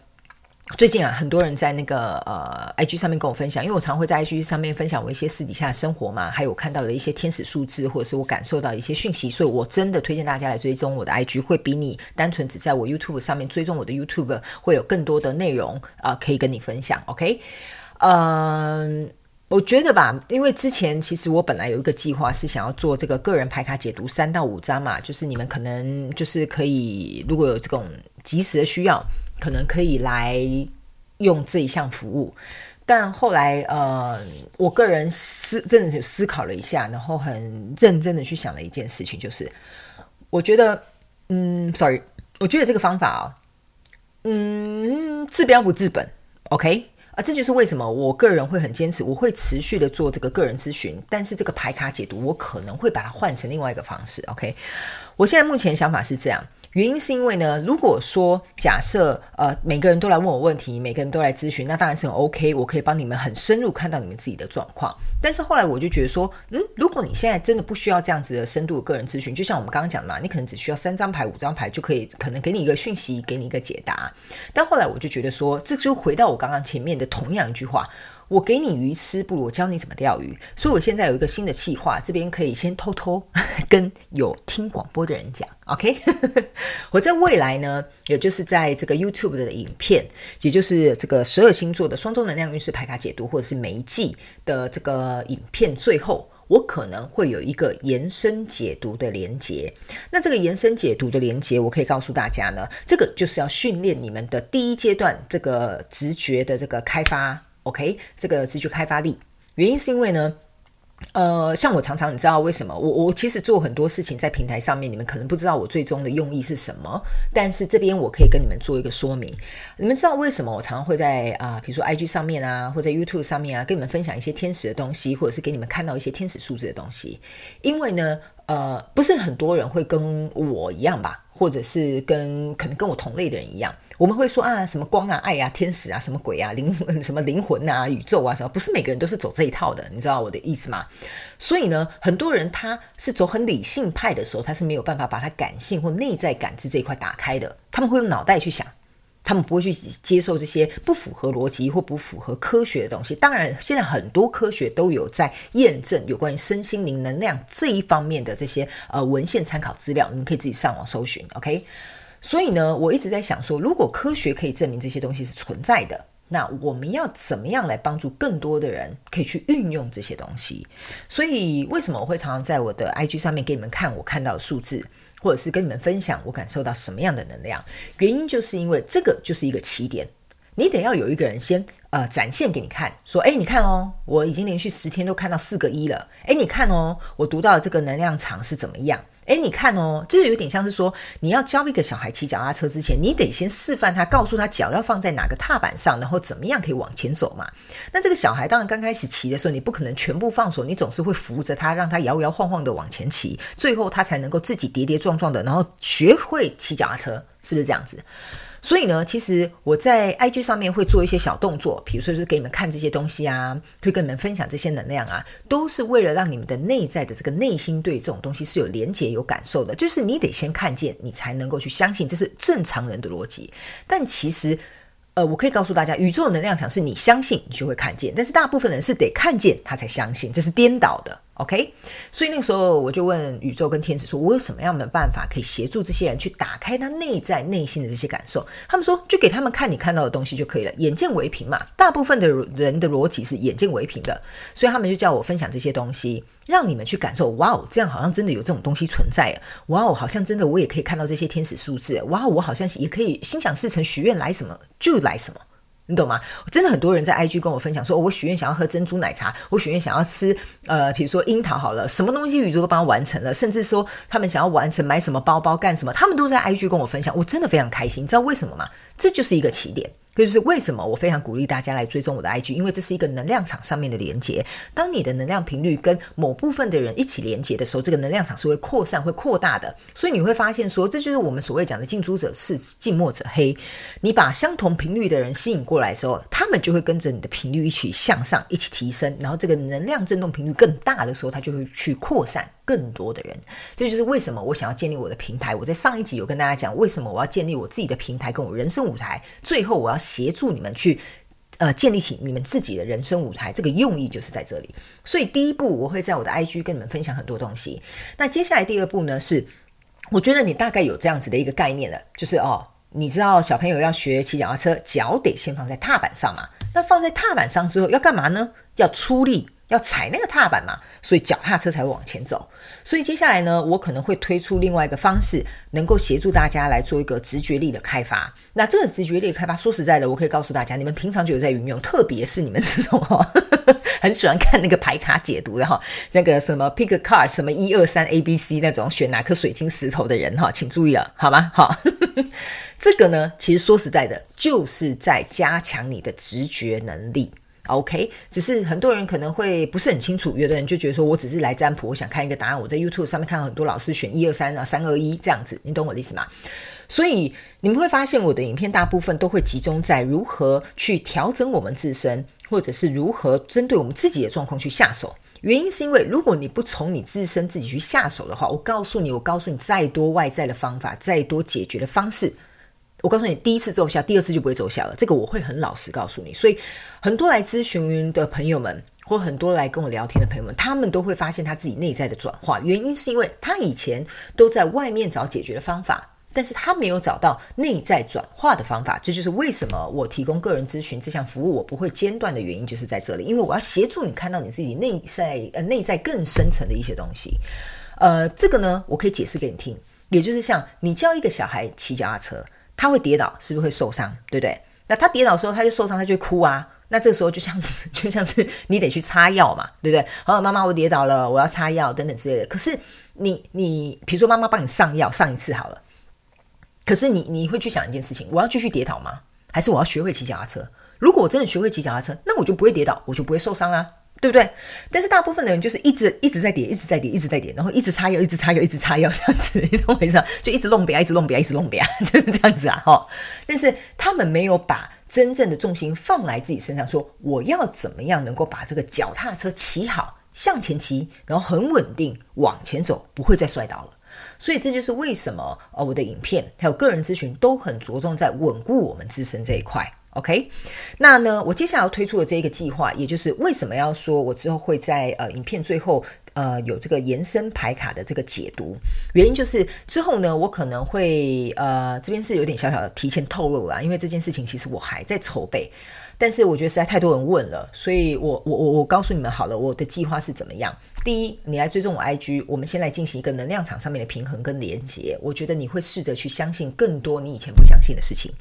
最近啊，很多人在那个呃 IG 上面跟我分享，因为我常会在 IG 上面分享我一些私底下生活嘛，还有看到的一些天使数字，或者是我感受到一些讯息，所以我真的推荐大家来追踪我的 IG，会比你单纯只在我 YouTube 上面追踪我的 YouTube 会有更多的内容啊、可以跟你分享。OK，嗯，我觉得吧，因为之前其实我本来有一个计划是想要做这个个人牌卡解读三到五张嘛，就是你们可能就是可以如果有这种即时的需要。可能可以来用这一项服务，但后来呃，我个人思真的是思考了一下，然后很认真的去想了一件事情，就是我觉得，嗯，sorry，我觉得这个方法啊、哦，嗯，治标不治本，OK 啊，这就是为什么我个人会很坚持，我会持续的做这个个人咨询，但是这个牌卡解读，我可能会把它换成另外一个方式，OK，我现在目前想法是这样。原因是因为呢，如果说假设呃每个人都来问我问题，每个人都来咨询，那当然是很 OK，我可以帮你们很深入看到你们自己的状况。但是后来我就觉得说，嗯，如果你现在真的不需要这样子的深度的个人咨询，就像我们刚刚讲的嘛，你可能只需要三张牌、五张牌就可以，可能给你一个讯息，给你一个解答。但后来我就觉得说，这就回到我刚刚前面的同样一句话。我给你鱼吃，不如我教你怎么钓鱼。所以我现在有一个新的计划，这边可以先偷偷 跟有听广播的人讲，OK？我在未来呢，也就是在这个 YouTube 的影片，也就是这个十二星座的双周能量运势牌卡解读，或者是每一季的这个影片最后，我可能会有一个延伸解读的连结。那这个延伸解读的连结，我可以告诉大家呢，这个就是要训练你们的第一阶段这个直觉的这个开发。OK，这个直觉开发力，原因是因为呢，呃，像我常常你知道为什么？我我其实做很多事情在平台上面，你们可能不知道我最终的用意是什么，但是这边我可以跟你们做一个说明。你们知道为什么我常常会在啊、比如说 IG 上面啊，或者 YouTube 上面啊，跟你们分享一些天使的东西，或者是给你们看到一些天使数字的东西？因为呢。呃，不是很多人会跟我一样吧，或者是跟可能跟我同类的人一样，我们会说啊，什么光啊、爱啊、天使啊、什么鬼啊、灵什么灵魂啊、宇宙啊什么，不是每个人都是走这一套的，你知道我的意思吗？所以呢，很多人他是走很理性派的时候，他是没有办法把他感性或内在感知这一块打开的，他们会用脑袋去想。他们不会去接受这些不符合逻辑或不符合科学的东西。当然，现在很多科学都有在验证有关于身心灵能量这一方面的这些呃文献参考资料，你们可以自己上网搜寻。OK，所以呢，我一直在想说，如果科学可以证明这些东西是存在的，那我们要怎么样来帮助更多的人可以去运用这些东西？所以，为什么我会常常在我的 IG 上面给你们看我看到的数字？或者是跟你们分享我感受到什么样的能量，原因就是因为这个就是一个起点，你得要有一个人先呃展现给你看，说，诶，你看哦，我已经连续十天都看到四个一了，诶，你看哦，我读到这个能量场是怎么样？诶，你看哦，这个有点像是说，你要教一个小孩骑脚踏车之前，你得先示范他，告诉他脚要放在哪个踏板上，然后怎么样可以往前走嘛。那这个小孩当然刚开始骑的时候，你不可能全部放手，你总是会扶着他，让他摇摇晃晃的往前骑，最后他才能够自己跌跌撞撞的，然后学会骑脚踏车，是不是这样子？所以呢，其实我在 IG 上面会做一些小动作，比如说是给你们看这些东西啊，会跟你们分享这些能量啊，都是为了让你们的内在的这个内心对这种东西是有连接、有感受的。就是你得先看见，你才能够去相信，这是正常人的逻辑。但其实，呃，我可以告诉大家，宇宙能量场是你相信，你就会看见；但是大部分人是得看见他才相信，这是颠倒的。OK，所以那个时候我就问宇宙跟天使说：“我有什么样的办法可以协助这些人去打开他内在内心的这些感受？”他们说：“就给他们看你看到的东西就可以了，眼见为凭嘛。”大部分的人的逻辑是眼见为凭的，所以他们就叫我分享这些东西，让你们去感受。哇哦，这样好像真的有这种东西存在。哇哦，好像真的我也可以看到这些天使数字。哇哦，我好像也可以心想事成，许愿来什么就来什么。你懂吗？真的很多人在 IG 跟我分享说，我许愿想要喝珍珠奶茶，我许愿想要吃呃，比如说樱桃好了，什么东西宇宙都帮他完成了，甚至说他们想要完成买什么包包干什么，他们都在 IG 跟我分享，我真的非常开心。你知道为什么吗？这就是一个起点。就是为什么我非常鼓励大家来追踪我的 IG，因为这是一个能量场上面的连接。当你的能量频率跟某部分的人一起连接的时候，这个能量场是会扩散、会扩大的。所以你会发现说，这就是我们所谓讲的近朱者赤，近墨者黑。你把相同频率的人吸引过来的时候，他们就会跟着你的频率一起向上，一起提升。然后这个能量振动频率更大的时候，它就会去扩散。更多的人，这就是为什么我想要建立我的平台。我在上一集有跟大家讲，为什么我要建立我自己的平台，跟我人生舞台。最后，我要协助你们去，呃，建立起你们自己的人生舞台。这个用意就是在这里。所以，第一步我会在我的 IG 跟你们分享很多东西。那接下来第二步呢，是我觉得你大概有这样子的一个概念了，就是哦，你知道小朋友要学骑脚踏车，脚得先放在踏板上嘛。那放在踏板上之后要干嘛呢？要出力。要踩那个踏板嘛，所以脚踏车才会往前走。所以接下来呢，我可能会推出另外一个方式，能够协助大家来做一个直觉力的开发。那这个直觉力的开发，说实在的，我可以告诉大家，你们平常就有在运用，特别是你们这种哈，很喜欢看那个牌卡解读的哈，那个什么 pick a card，什么一二三 A B C 那种选哪颗水晶石头的人哈，请注意了，好吗？好，这个呢，其实说实在的，就是在加强你的直觉能力。OK，只是很多人可能会不是很清楚，有的人就觉得说，我只是来占卜，我想看一个答案。我在 YouTube 上面看到很多老师选一二三啊，三二一这样子，你懂我的意思吗？所以你们会发现，我的影片大部分都会集中在如何去调整我们自身，或者是如何针对我们自己的状况去下手。原因是因为，如果你不从你自身自己去下手的话，我告诉你，我告诉你，再多外在的方法，再多解决的方式。我告诉你，第一次奏效，第二次就不会奏效了。这个我会很老实告诉你。所以，很多来咨询的朋友们，或很多来跟我聊天的朋友们，他们都会发现他自己内在的转化。原因是因为他以前都在外面找解决的方法，但是他没有找到内在转化的方法。这就是为什么我提供个人咨询这项服务，我不会间断的原因，就是在这里。因为我要协助你看到你自己内在呃内在更深层的一些东西。呃，这个呢，我可以解释给你听。也就是像你教一个小孩骑脚踏车。他会跌倒，是不是会受伤？对不对？那他跌倒的时候，他就受伤，他就会哭啊。那这个时候就像是，就像是你得去擦药嘛，对不对？好，妈妈，我跌倒了，我要擦药等等之类的。可是你，你比如说妈妈帮你上药，上一次好了。可是你，你会去想一件事情：我要继续跌倒吗？还是我要学会骑脚踏车？如果我真的学会骑脚踏车，那我就不会跌倒，我就不会受伤啊。对不对？但是大部分的人就是一直一直在跌，一直在跌，一直在跌，然后一直擦药，一直擦药，一直擦药，这样子，你懂我意思？就一直弄别，一直弄别，一直弄别，就是这样子啊，哈。但是他们没有把真正的重心放来自己身上，说我要怎么样能够把这个脚踏车骑好，向前骑，然后很稳定往前走，不会再摔倒了。所以这就是为什么呃，我的影片还有个人咨询都很着重在稳固我们自身这一块。OK，那呢，我接下来要推出的这一个计划，也就是为什么要说我之后会在呃影片最后呃有这个延伸牌卡的这个解读，原因就是之后呢，我可能会呃这边是有点小小的提前透露啦，因为这件事情其实我还在筹备。但是我觉得实在太多人问了，所以我我我我告诉你们好了，我的计划是怎么样？第一，你来追踪我 IG，我们先来进行一个能量场上面的平衡跟连接。我觉得你会试着去相信更多你以前不相信的事情。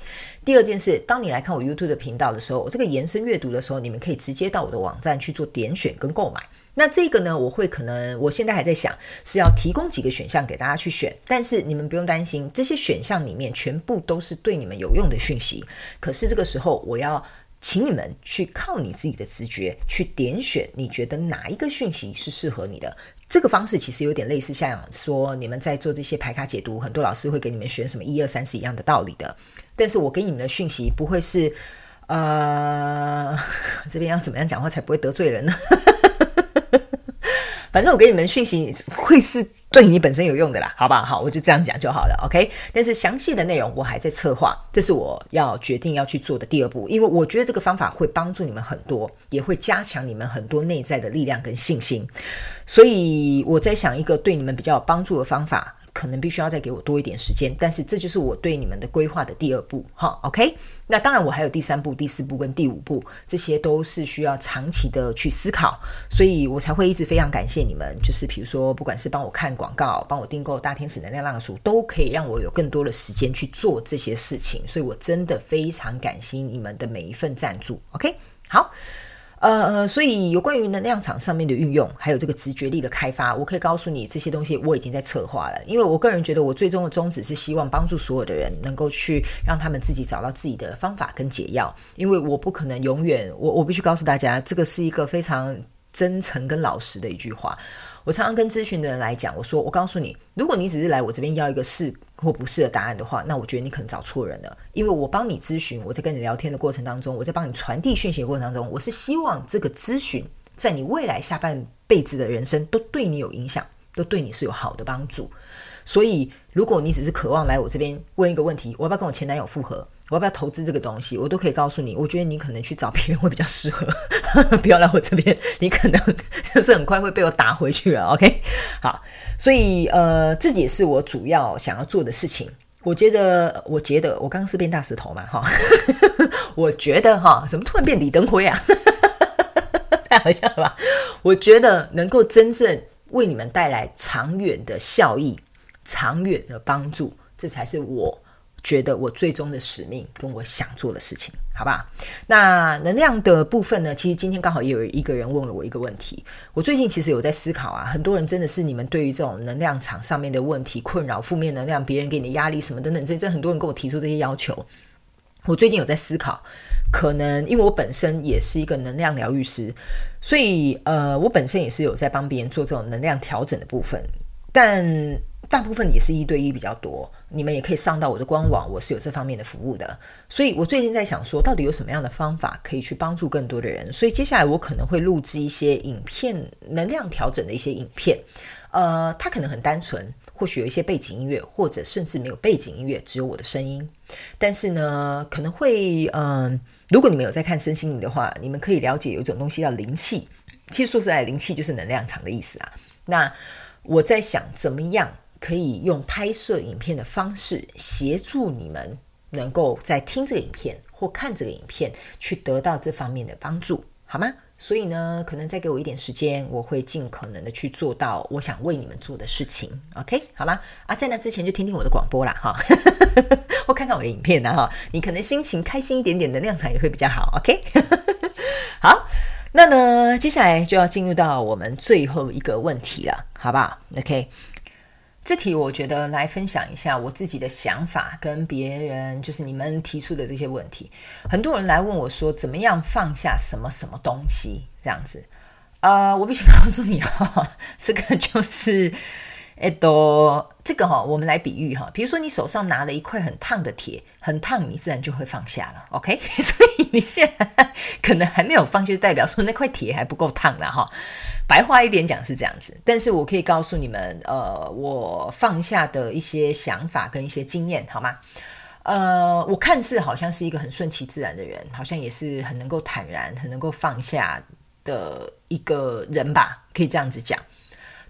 第二件事，当你来看我 YouTube 的频道的时候，我这个延伸阅读的时候，你们可以直接到我的网站去做点选跟购买。那这个呢，我会可能我现在还在想是要提供几个选项给大家去选，但是你们不用担心，这些选项里面全部都是对你们有用的讯息。可是这个时候我要。请你们去靠你自己的直觉去点选，你觉得哪一个讯息是适合你的？这个方式其实有点类似，像说你们在做这些排卡解读，很多老师会给你们选什么一二三是一样的道理的。但是我给你们的讯息不会是，呃，这边要怎么样讲话才不会得罪人呢？反正我给你们讯息会是。对你本身有用的啦，好吧？好，我就这样讲就好了，OK。但是详细的内容我还在策划，这是我要决定要去做的第二步，因为我觉得这个方法会帮助你们很多，也会加强你们很多内在的力量跟信心。所以我在想一个对你们比较有帮助的方法。可能必须要再给我多一点时间，但是这就是我对你们的规划的第二步，哈，OK。那当然我还有第三步、第四步跟第五步，这些都是需要长期的去思考，所以我才会一直非常感谢你们。就是比如说，不管是帮我看广告、帮我订购大天使能量蜡烛，都可以让我有更多的时间去做这些事情，所以我真的非常感谢你们的每一份赞助，OK。好。呃呃，所以有关于能量场上面的运用，还有这个直觉力的开发，我可以告诉你这些东西我已经在策划了。因为我个人觉得，我最终的宗旨是希望帮助所有的人能够去让他们自己找到自己的方法跟解药。因为我不可能永远，我我必须告诉大家，这个是一个非常真诚跟老实的一句话。我常常跟咨询的人来讲，我说：“我告诉你，如果你只是来我这边要一个是或不是的答案的话，那我觉得你可能找错人了。因为我帮你咨询，我在跟你聊天的过程当中，我在帮你传递讯息的过程当中，我是希望这个咨询在你未来下半辈子的人生都对你有影响，都对你是有好的帮助。所以，如果你只是渴望来我这边问一个问题，我要不要跟我前男友复合？”我要不要投资这个东西？我都可以告诉你。我觉得你可能去找别人会比较适合，不要来我这边，你可能就是很快会被我打回去了。OK，好，所以呃，这也是我主要想要做的事情。我觉得，我觉得我刚刚是变大石头嘛，哈，我觉得哈，怎么突然变李登辉啊？太好笑了吧？我觉得能够真正为你们带来长远的效益、长远的帮助，这才是我。觉得我最终的使命跟我想做的事情，好吧？那能量的部分呢？其实今天刚好也有一个人问了我一个问题。我最近其实有在思考啊，很多人真的是你们对于这种能量场上面的问题困扰，负面能量，别人给你的压力什么等等，这这很多人跟我提出这些要求。我最近有在思考，可能因为我本身也是一个能量疗愈师，所以呃，我本身也是有在帮别人做这种能量调整的部分，但。大部分也是一对一比较多，你们也可以上到我的官网，我是有这方面的服务的。所以我最近在想说，到底有什么样的方法可以去帮助更多的人？所以接下来我可能会录制一些影片，能量调整的一些影片。呃，它可能很单纯，或许有一些背景音乐，或者甚至没有背景音乐，只有我的声音。但是呢，可能会，嗯、如果你们有在看身心灵的话，你们可以了解有一种东西叫灵气。其实说实在，灵气就是能量场的意思啊。那我在想，怎么样？可以用拍摄影片的方式协助你们，能够在听这个影片或看这个影片，去得到这方面的帮助，好吗？所以呢，可能再给我一点时间，我会尽可能的去做到我想为你们做的事情。OK，好吗？啊，在那之前就听听我的广播啦，哈，或看看我的影片呢，哈，你可能心情开心一点点，能量场也会比较好。OK，好，那呢，接下来就要进入到我们最后一个问题了，好不好？OK。这题我觉得来分享一下我自己的想法，跟别人就是你们提出的这些问题，很多人来问我说，怎么样放下什么什么东西这样子，呃，我必须告诉你哈，这个就是，哎，都这个哈，我们来比喻哈，比如说你手上拿了一块很烫的铁，很烫，你自然就会放下了，OK？所以你现在可能还没有放，就代表说那块铁还不够烫了哈。白话一点讲是这样子，但是我可以告诉你们，呃，我放下的一些想法跟一些经验，好吗？呃，我看似好像是一个很顺其自然的人，好像也是很能够坦然、很能够放下的一个人吧，可以这样子讲。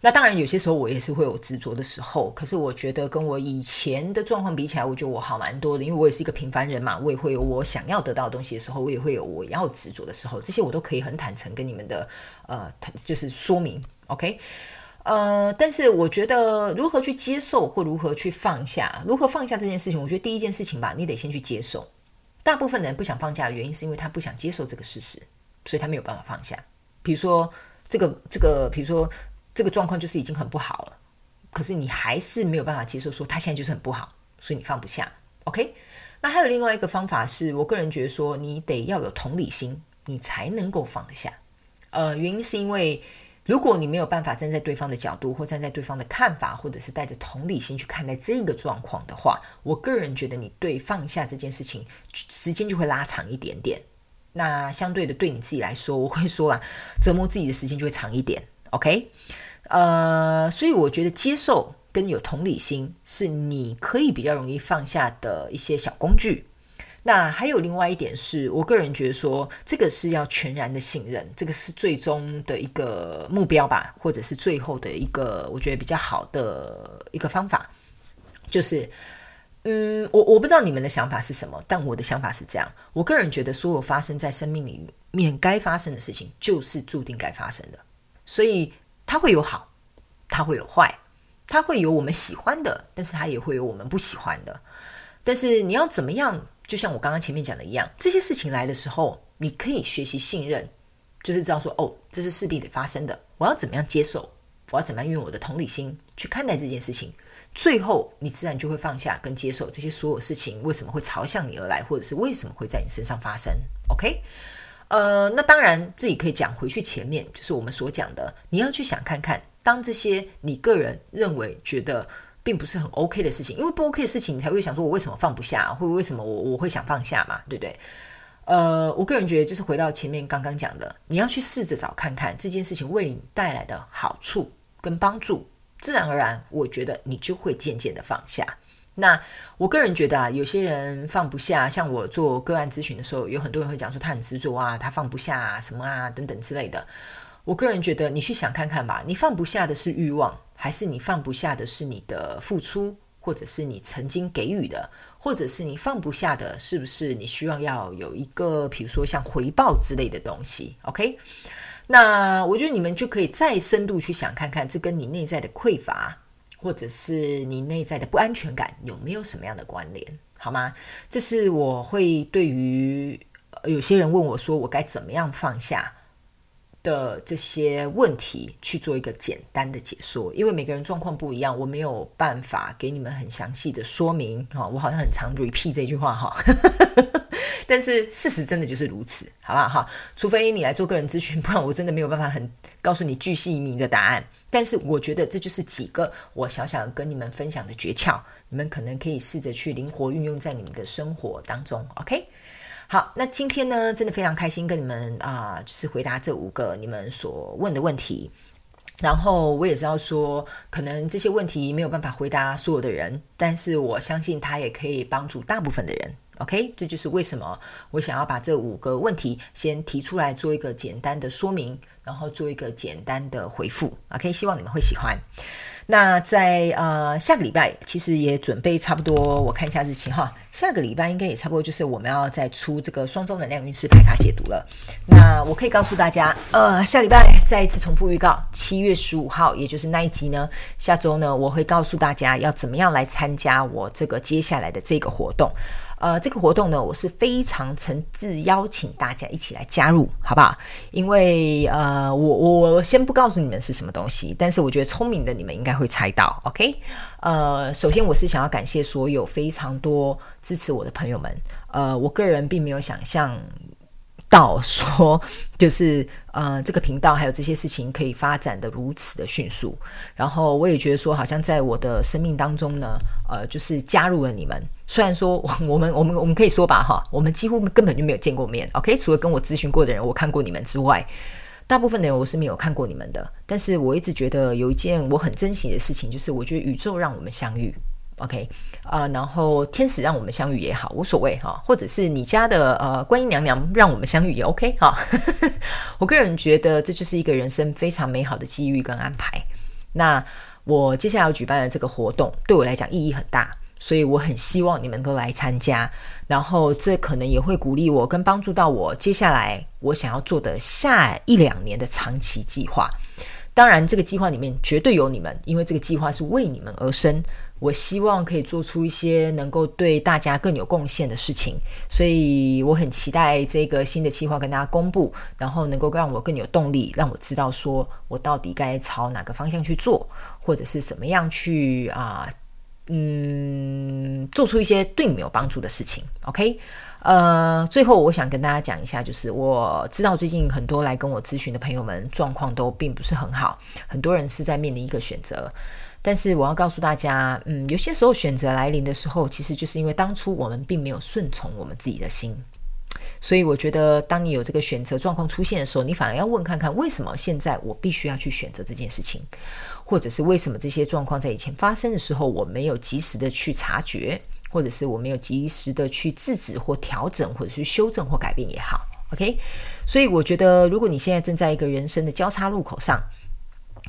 那当然，有些时候我也是会有执着的时候。可是我觉得跟我以前的状况比起来，我觉得我好蛮多的。因为我也是一个平凡人嘛，我也会有我想要得到的东西的时候，我也会有我要执着的时候。这些我都可以很坦诚跟你们的呃，就是说明。OK，呃，但是我觉得如何去接受或如何去放下，如何放下这件事情，我觉得第一件事情吧，你得先去接受。大部分人不想放下的原因，是因为他不想接受这个事实，所以他没有办法放下。比如说这个这个，比如说。这个状况就是已经很不好了，可是你还是没有办法接受，说他现在就是很不好，所以你放不下。OK，那还有另外一个方法是，我个人觉得说，你得要有同理心，你才能够放得下。呃，原因是因为如果你没有办法站在对方的角度，或站在对方的看法，或者是带着同理心去看待这个状况的话，我个人觉得你对放下这件事情时间就会拉长一点点。那相对的，对你自己来说，我会说啦，折磨自己的时间就会长一点。OK。呃，所以我觉得接受跟有同理心是你可以比较容易放下的一些小工具。那还有另外一点是，我个人觉得说，这个是要全然的信任，这个是最终的一个目标吧，或者是最后的一个我觉得比较好的一个方法，就是，嗯，我我不知道你们的想法是什么，但我的想法是这样，我个人觉得，所有发生在生命里面该发生的事情，就是注定该发生的，所以它会有好，它会有坏，它会有我们喜欢的，但是它也会有我们不喜欢的，但是你要怎么样？就像我刚刚前面讲的一样，这些事情来的时候，你可以学习信任，就是知道说，哦，这是势必得发生的。我要怎么样接受？我要怎么样用我的同理心去看待这件事情？最后，你自然就会放下跟接受这些所有事情为什么会朝向你而来，或者是为什么会在你身上发生。OK，呃，那当然自己可以讲回去前面，就是我们所讲的，你要去想看看，当这些你个人认为觉得。并不是很 OK 的事情，因为不 OK 的事情，你才会想说，我为什么放不下，或为什么我我会想放下嘛，对不对？呃，我个人觉得，就是回到前面刚刚讲的，你要去试着找看看这件事情为你带来的好处跟帮助，自然而然，我觉得你就会渐渐的放下。那我个人觉得啊，有些人放不下，像我做个案咨询的时候，有很多人会讲说他很执着啊，他放不下啊，什么啊等等之类的。我个人觉得，你去想看看吧，你放不下的是欲望，还是你放不下的是你的付出，或者是你曾经给予的，或者是你放不下的，是不是你需要要有一个，比如说像回报之类的东西？OK，那我觉得你们就可以再深度去想看看，这跟你内在的匮乏，或者是你内在的不安全感有没有什么样的关联？好吗？这是我会对于有些人问我说，我该怎么样放下？的这些问题去做一个简单的解说，因为每个人状况不一样，我没有办法给你们很详细的说明哈。我好像很常 repeat 这句话哈，但是事实真的就是如此，好不好哈？除非你来做个人咨询，不然我真的没有办法很告诉你巨细靡的答案。但是我觉得这就是几个我小小跟你们分享的诀窍，你们可能可以试着去灵活运用在你们的生活当中，OK？好，那今天呢，真的非常开心跟你们啊、就是回答这五个你们所问的问题。然后我也知道说，可能这些问题没有办法回答所有的人，但是我相信它也可以帮助大部分的人。OK，这就是为什么我想要把这五个问题先提出来做一个简单的说明，然后做一个简单的回复。OK，希望你们会喜欢。那在呃下个礼拜，其实也准备差不多，我看一下日期哈。下个礼拜应该也差不多，就是我们要再出这个双周能量运势牌卡解读了。那我可以告诉大家，呃，下礼拜再一次重复预告，七月十五号，也就是那一集呢，下周呢，我会告诉大家要怎么样来参加我这个接下来的这个活动。呃，这个活动呢，我是非常诚挚邀请大家一起来加入，好不好？因为呃，我我先不告诉你们是什么东西，但是我觉得聪明的你们应该会猜到，OK？呃，首先我是想要感谢所有非常多支持我的朋友们，呃，我个人并没有想象到说，就是呃，这个频道还有这些事情可以发展的如此的迅速，然后我也觉得说，好像在我的生命当中呢，呃，就是加入了你们。虽然说 我们我们我们可以说吧哈，我们几乎根本就没有见过面，OK？除了跟我咨询过的人，我看过你们之外，大部分的人我是没有看过你们的。但是我一直觉得有一件我很珍惜的事情，就是我觉得宇宙让我们相遇，OK？呃，然后天使让我们相遇也好，无所谓哈，或者是你家的呃观音娘娘让我们相遇也 OK 哈。我个人觉得这就是一个人生非常美好的机遇跟安排。那我接下来要举办的这个活动，对我来讲意义很大。所以我很希望你们都来参加，然后这可能也会鼓励我跟帮助到我接下来我想要做的下一两年的长期计划。当然，这个计划里面绝对有你们，因为这个计划是为你们而生。我希望可以做出一些能够对大家更有贡献的事情，所以我很期待这个新的计划跟大家公布，然后能够让我更有动力，让我知道说我到底该朝哪个方向去做，或者是怎么样去啊。嗯，做出一些对你们有帮助的事情，OK？呃，最后我想跟大家讲一下，就是我知道最近很多来跟我咨询的朋友们状况都并不是很好，很多人是在面临一个选择，但是我要告诉大家，嗯，有些时候选择来临的时候，其实就是因为当初我们并没有顺从我们自己的心。所以我觉得，当你有这个选择状况出现的时候，你反而要问看看，为什么现在我必须要去选择这件事情，或者是为什么这些状况在以前发生的时候，我没有及时的去察觉，或者是我没有及时的去制止或调整，或者是修正或改变也好，OK。所以我觉得，如果你现在正在一个人生的交叉路口上，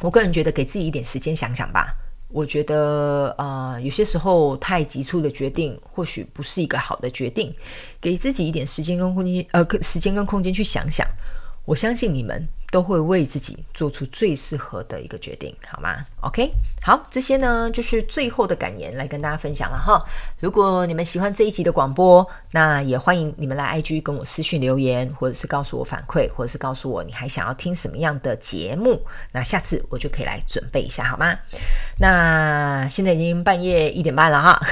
我个人觉得给自己一点时间想想吧。我觉得啊、呃，有些时候太急促的决定或许不是一个好的决定，给自己一点时间跟空间，呃，时间跟空间去想想。我相信你们都会为自己做出最适合的一个决定，好吗？OK，好，这些呢就是最后的感言来跟大家分享了哈。如果你们喜欢这一集的广播，那也欢迎你们来 IG 跟我私讯留言，或者是告诉我反馈，或者是告诉我你还想要听什么样的节目，那下次我就可以来准备一下，好吗？那现在已经半夜一点半了哈。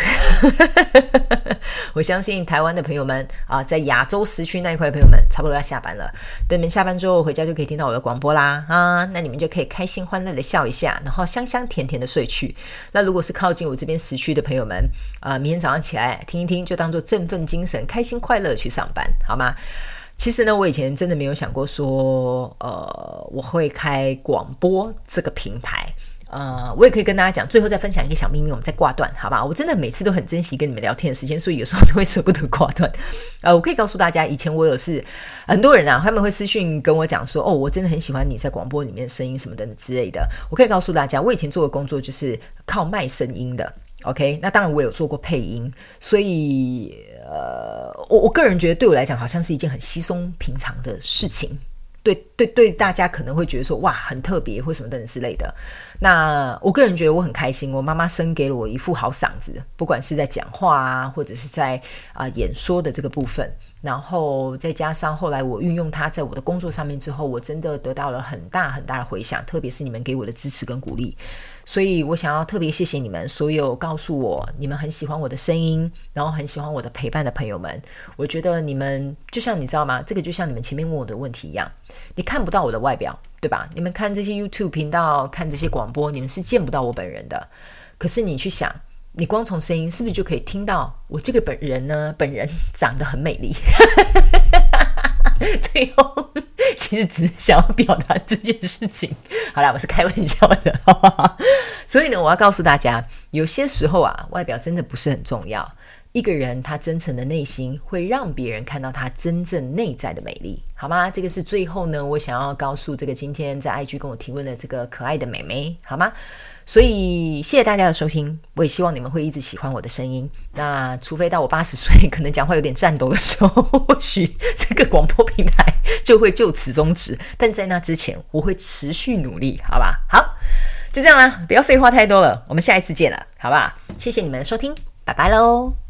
我相信台湾的朋友们啊，在亚洲时区那一块的朋友们，差不多要下班了。等你们下班之后回家，就可以听到我的广播啦啊！那你们就可以开心欢乐的笑一下，然后香香甜甜的睡去。那如果是靠近我这边时区的朋友们啊，明天早上起来听一听，就当做振奋精神、开心快乐去上班，好吗？其实呢，我以前真的没有想过说，呃，我会开广播这个平台。呃，我也可以跟大家讲，最后再分享一个小秘密，我们再挂断，好吧？我真的每次都很珍惜跟你们聊天的时间，所以有时候都会舍不得挂断。呃，我可以告诉大家，以前我有是很多人啊，他们会私讯跟我讲说，哦，我真的很喜欢你在广播里面声音什么的之类的。我可以告诉大家，我以前做的工作就是靠卖声音的。OK，那当然我有做过配音，所以呃，我我个人觉得对我来讲，好像是一件很稀松平常的事情。对对对，大家可能会觉得说哇，很特别或什么等之类的。那我个人觉得我很开心，我妈妈生给了我一副好嗓子，不管是在讲话啊，或者是在啊、演说的这个部分。然后再加上后来我运用它在我的工作上面之后，我真的得到了很大很大的回响，特别是你们给我的支持跟鼓励。所以我想要特别谢谢你们所有告诉我你们很喜欢我的声音，然后很喜欢我的陪伴的朋友们。我觉得你们就像你知道吗？这个就像你们前面问我的问题一样，你看不到我的外表，对吧？你们看这些 YouTube 频道，看这些广播，你们是见不到我本人的。可是你去想，你光从声音是不是就可以听到我这个本人呢？本人长得很美丽。最后，其实只是想要表达这件事情。好啦，我是开玩笑的，所以呢，我要告诉大家，有些时候啊，外表真的不是很重要。一个人他真诚的内心，会让别人看到他真正内在的美丽，好吗？这个是最后呢，我想要告诉这个今天在 IG 跟我提问的这个可爱的美眉，好吗？所以谢谢大家的收听，我也希望你们会一直喜欢我的声音。那除非到我八十岁，可能讲话有点颤抖的时候，或许这个广播平台就会就此终止。但在那之前，我会持续努力，好吧？好，就这样啦，不要废话太多了，我们下一次见了，好吧？谢谢你们的收听，拜拜喽。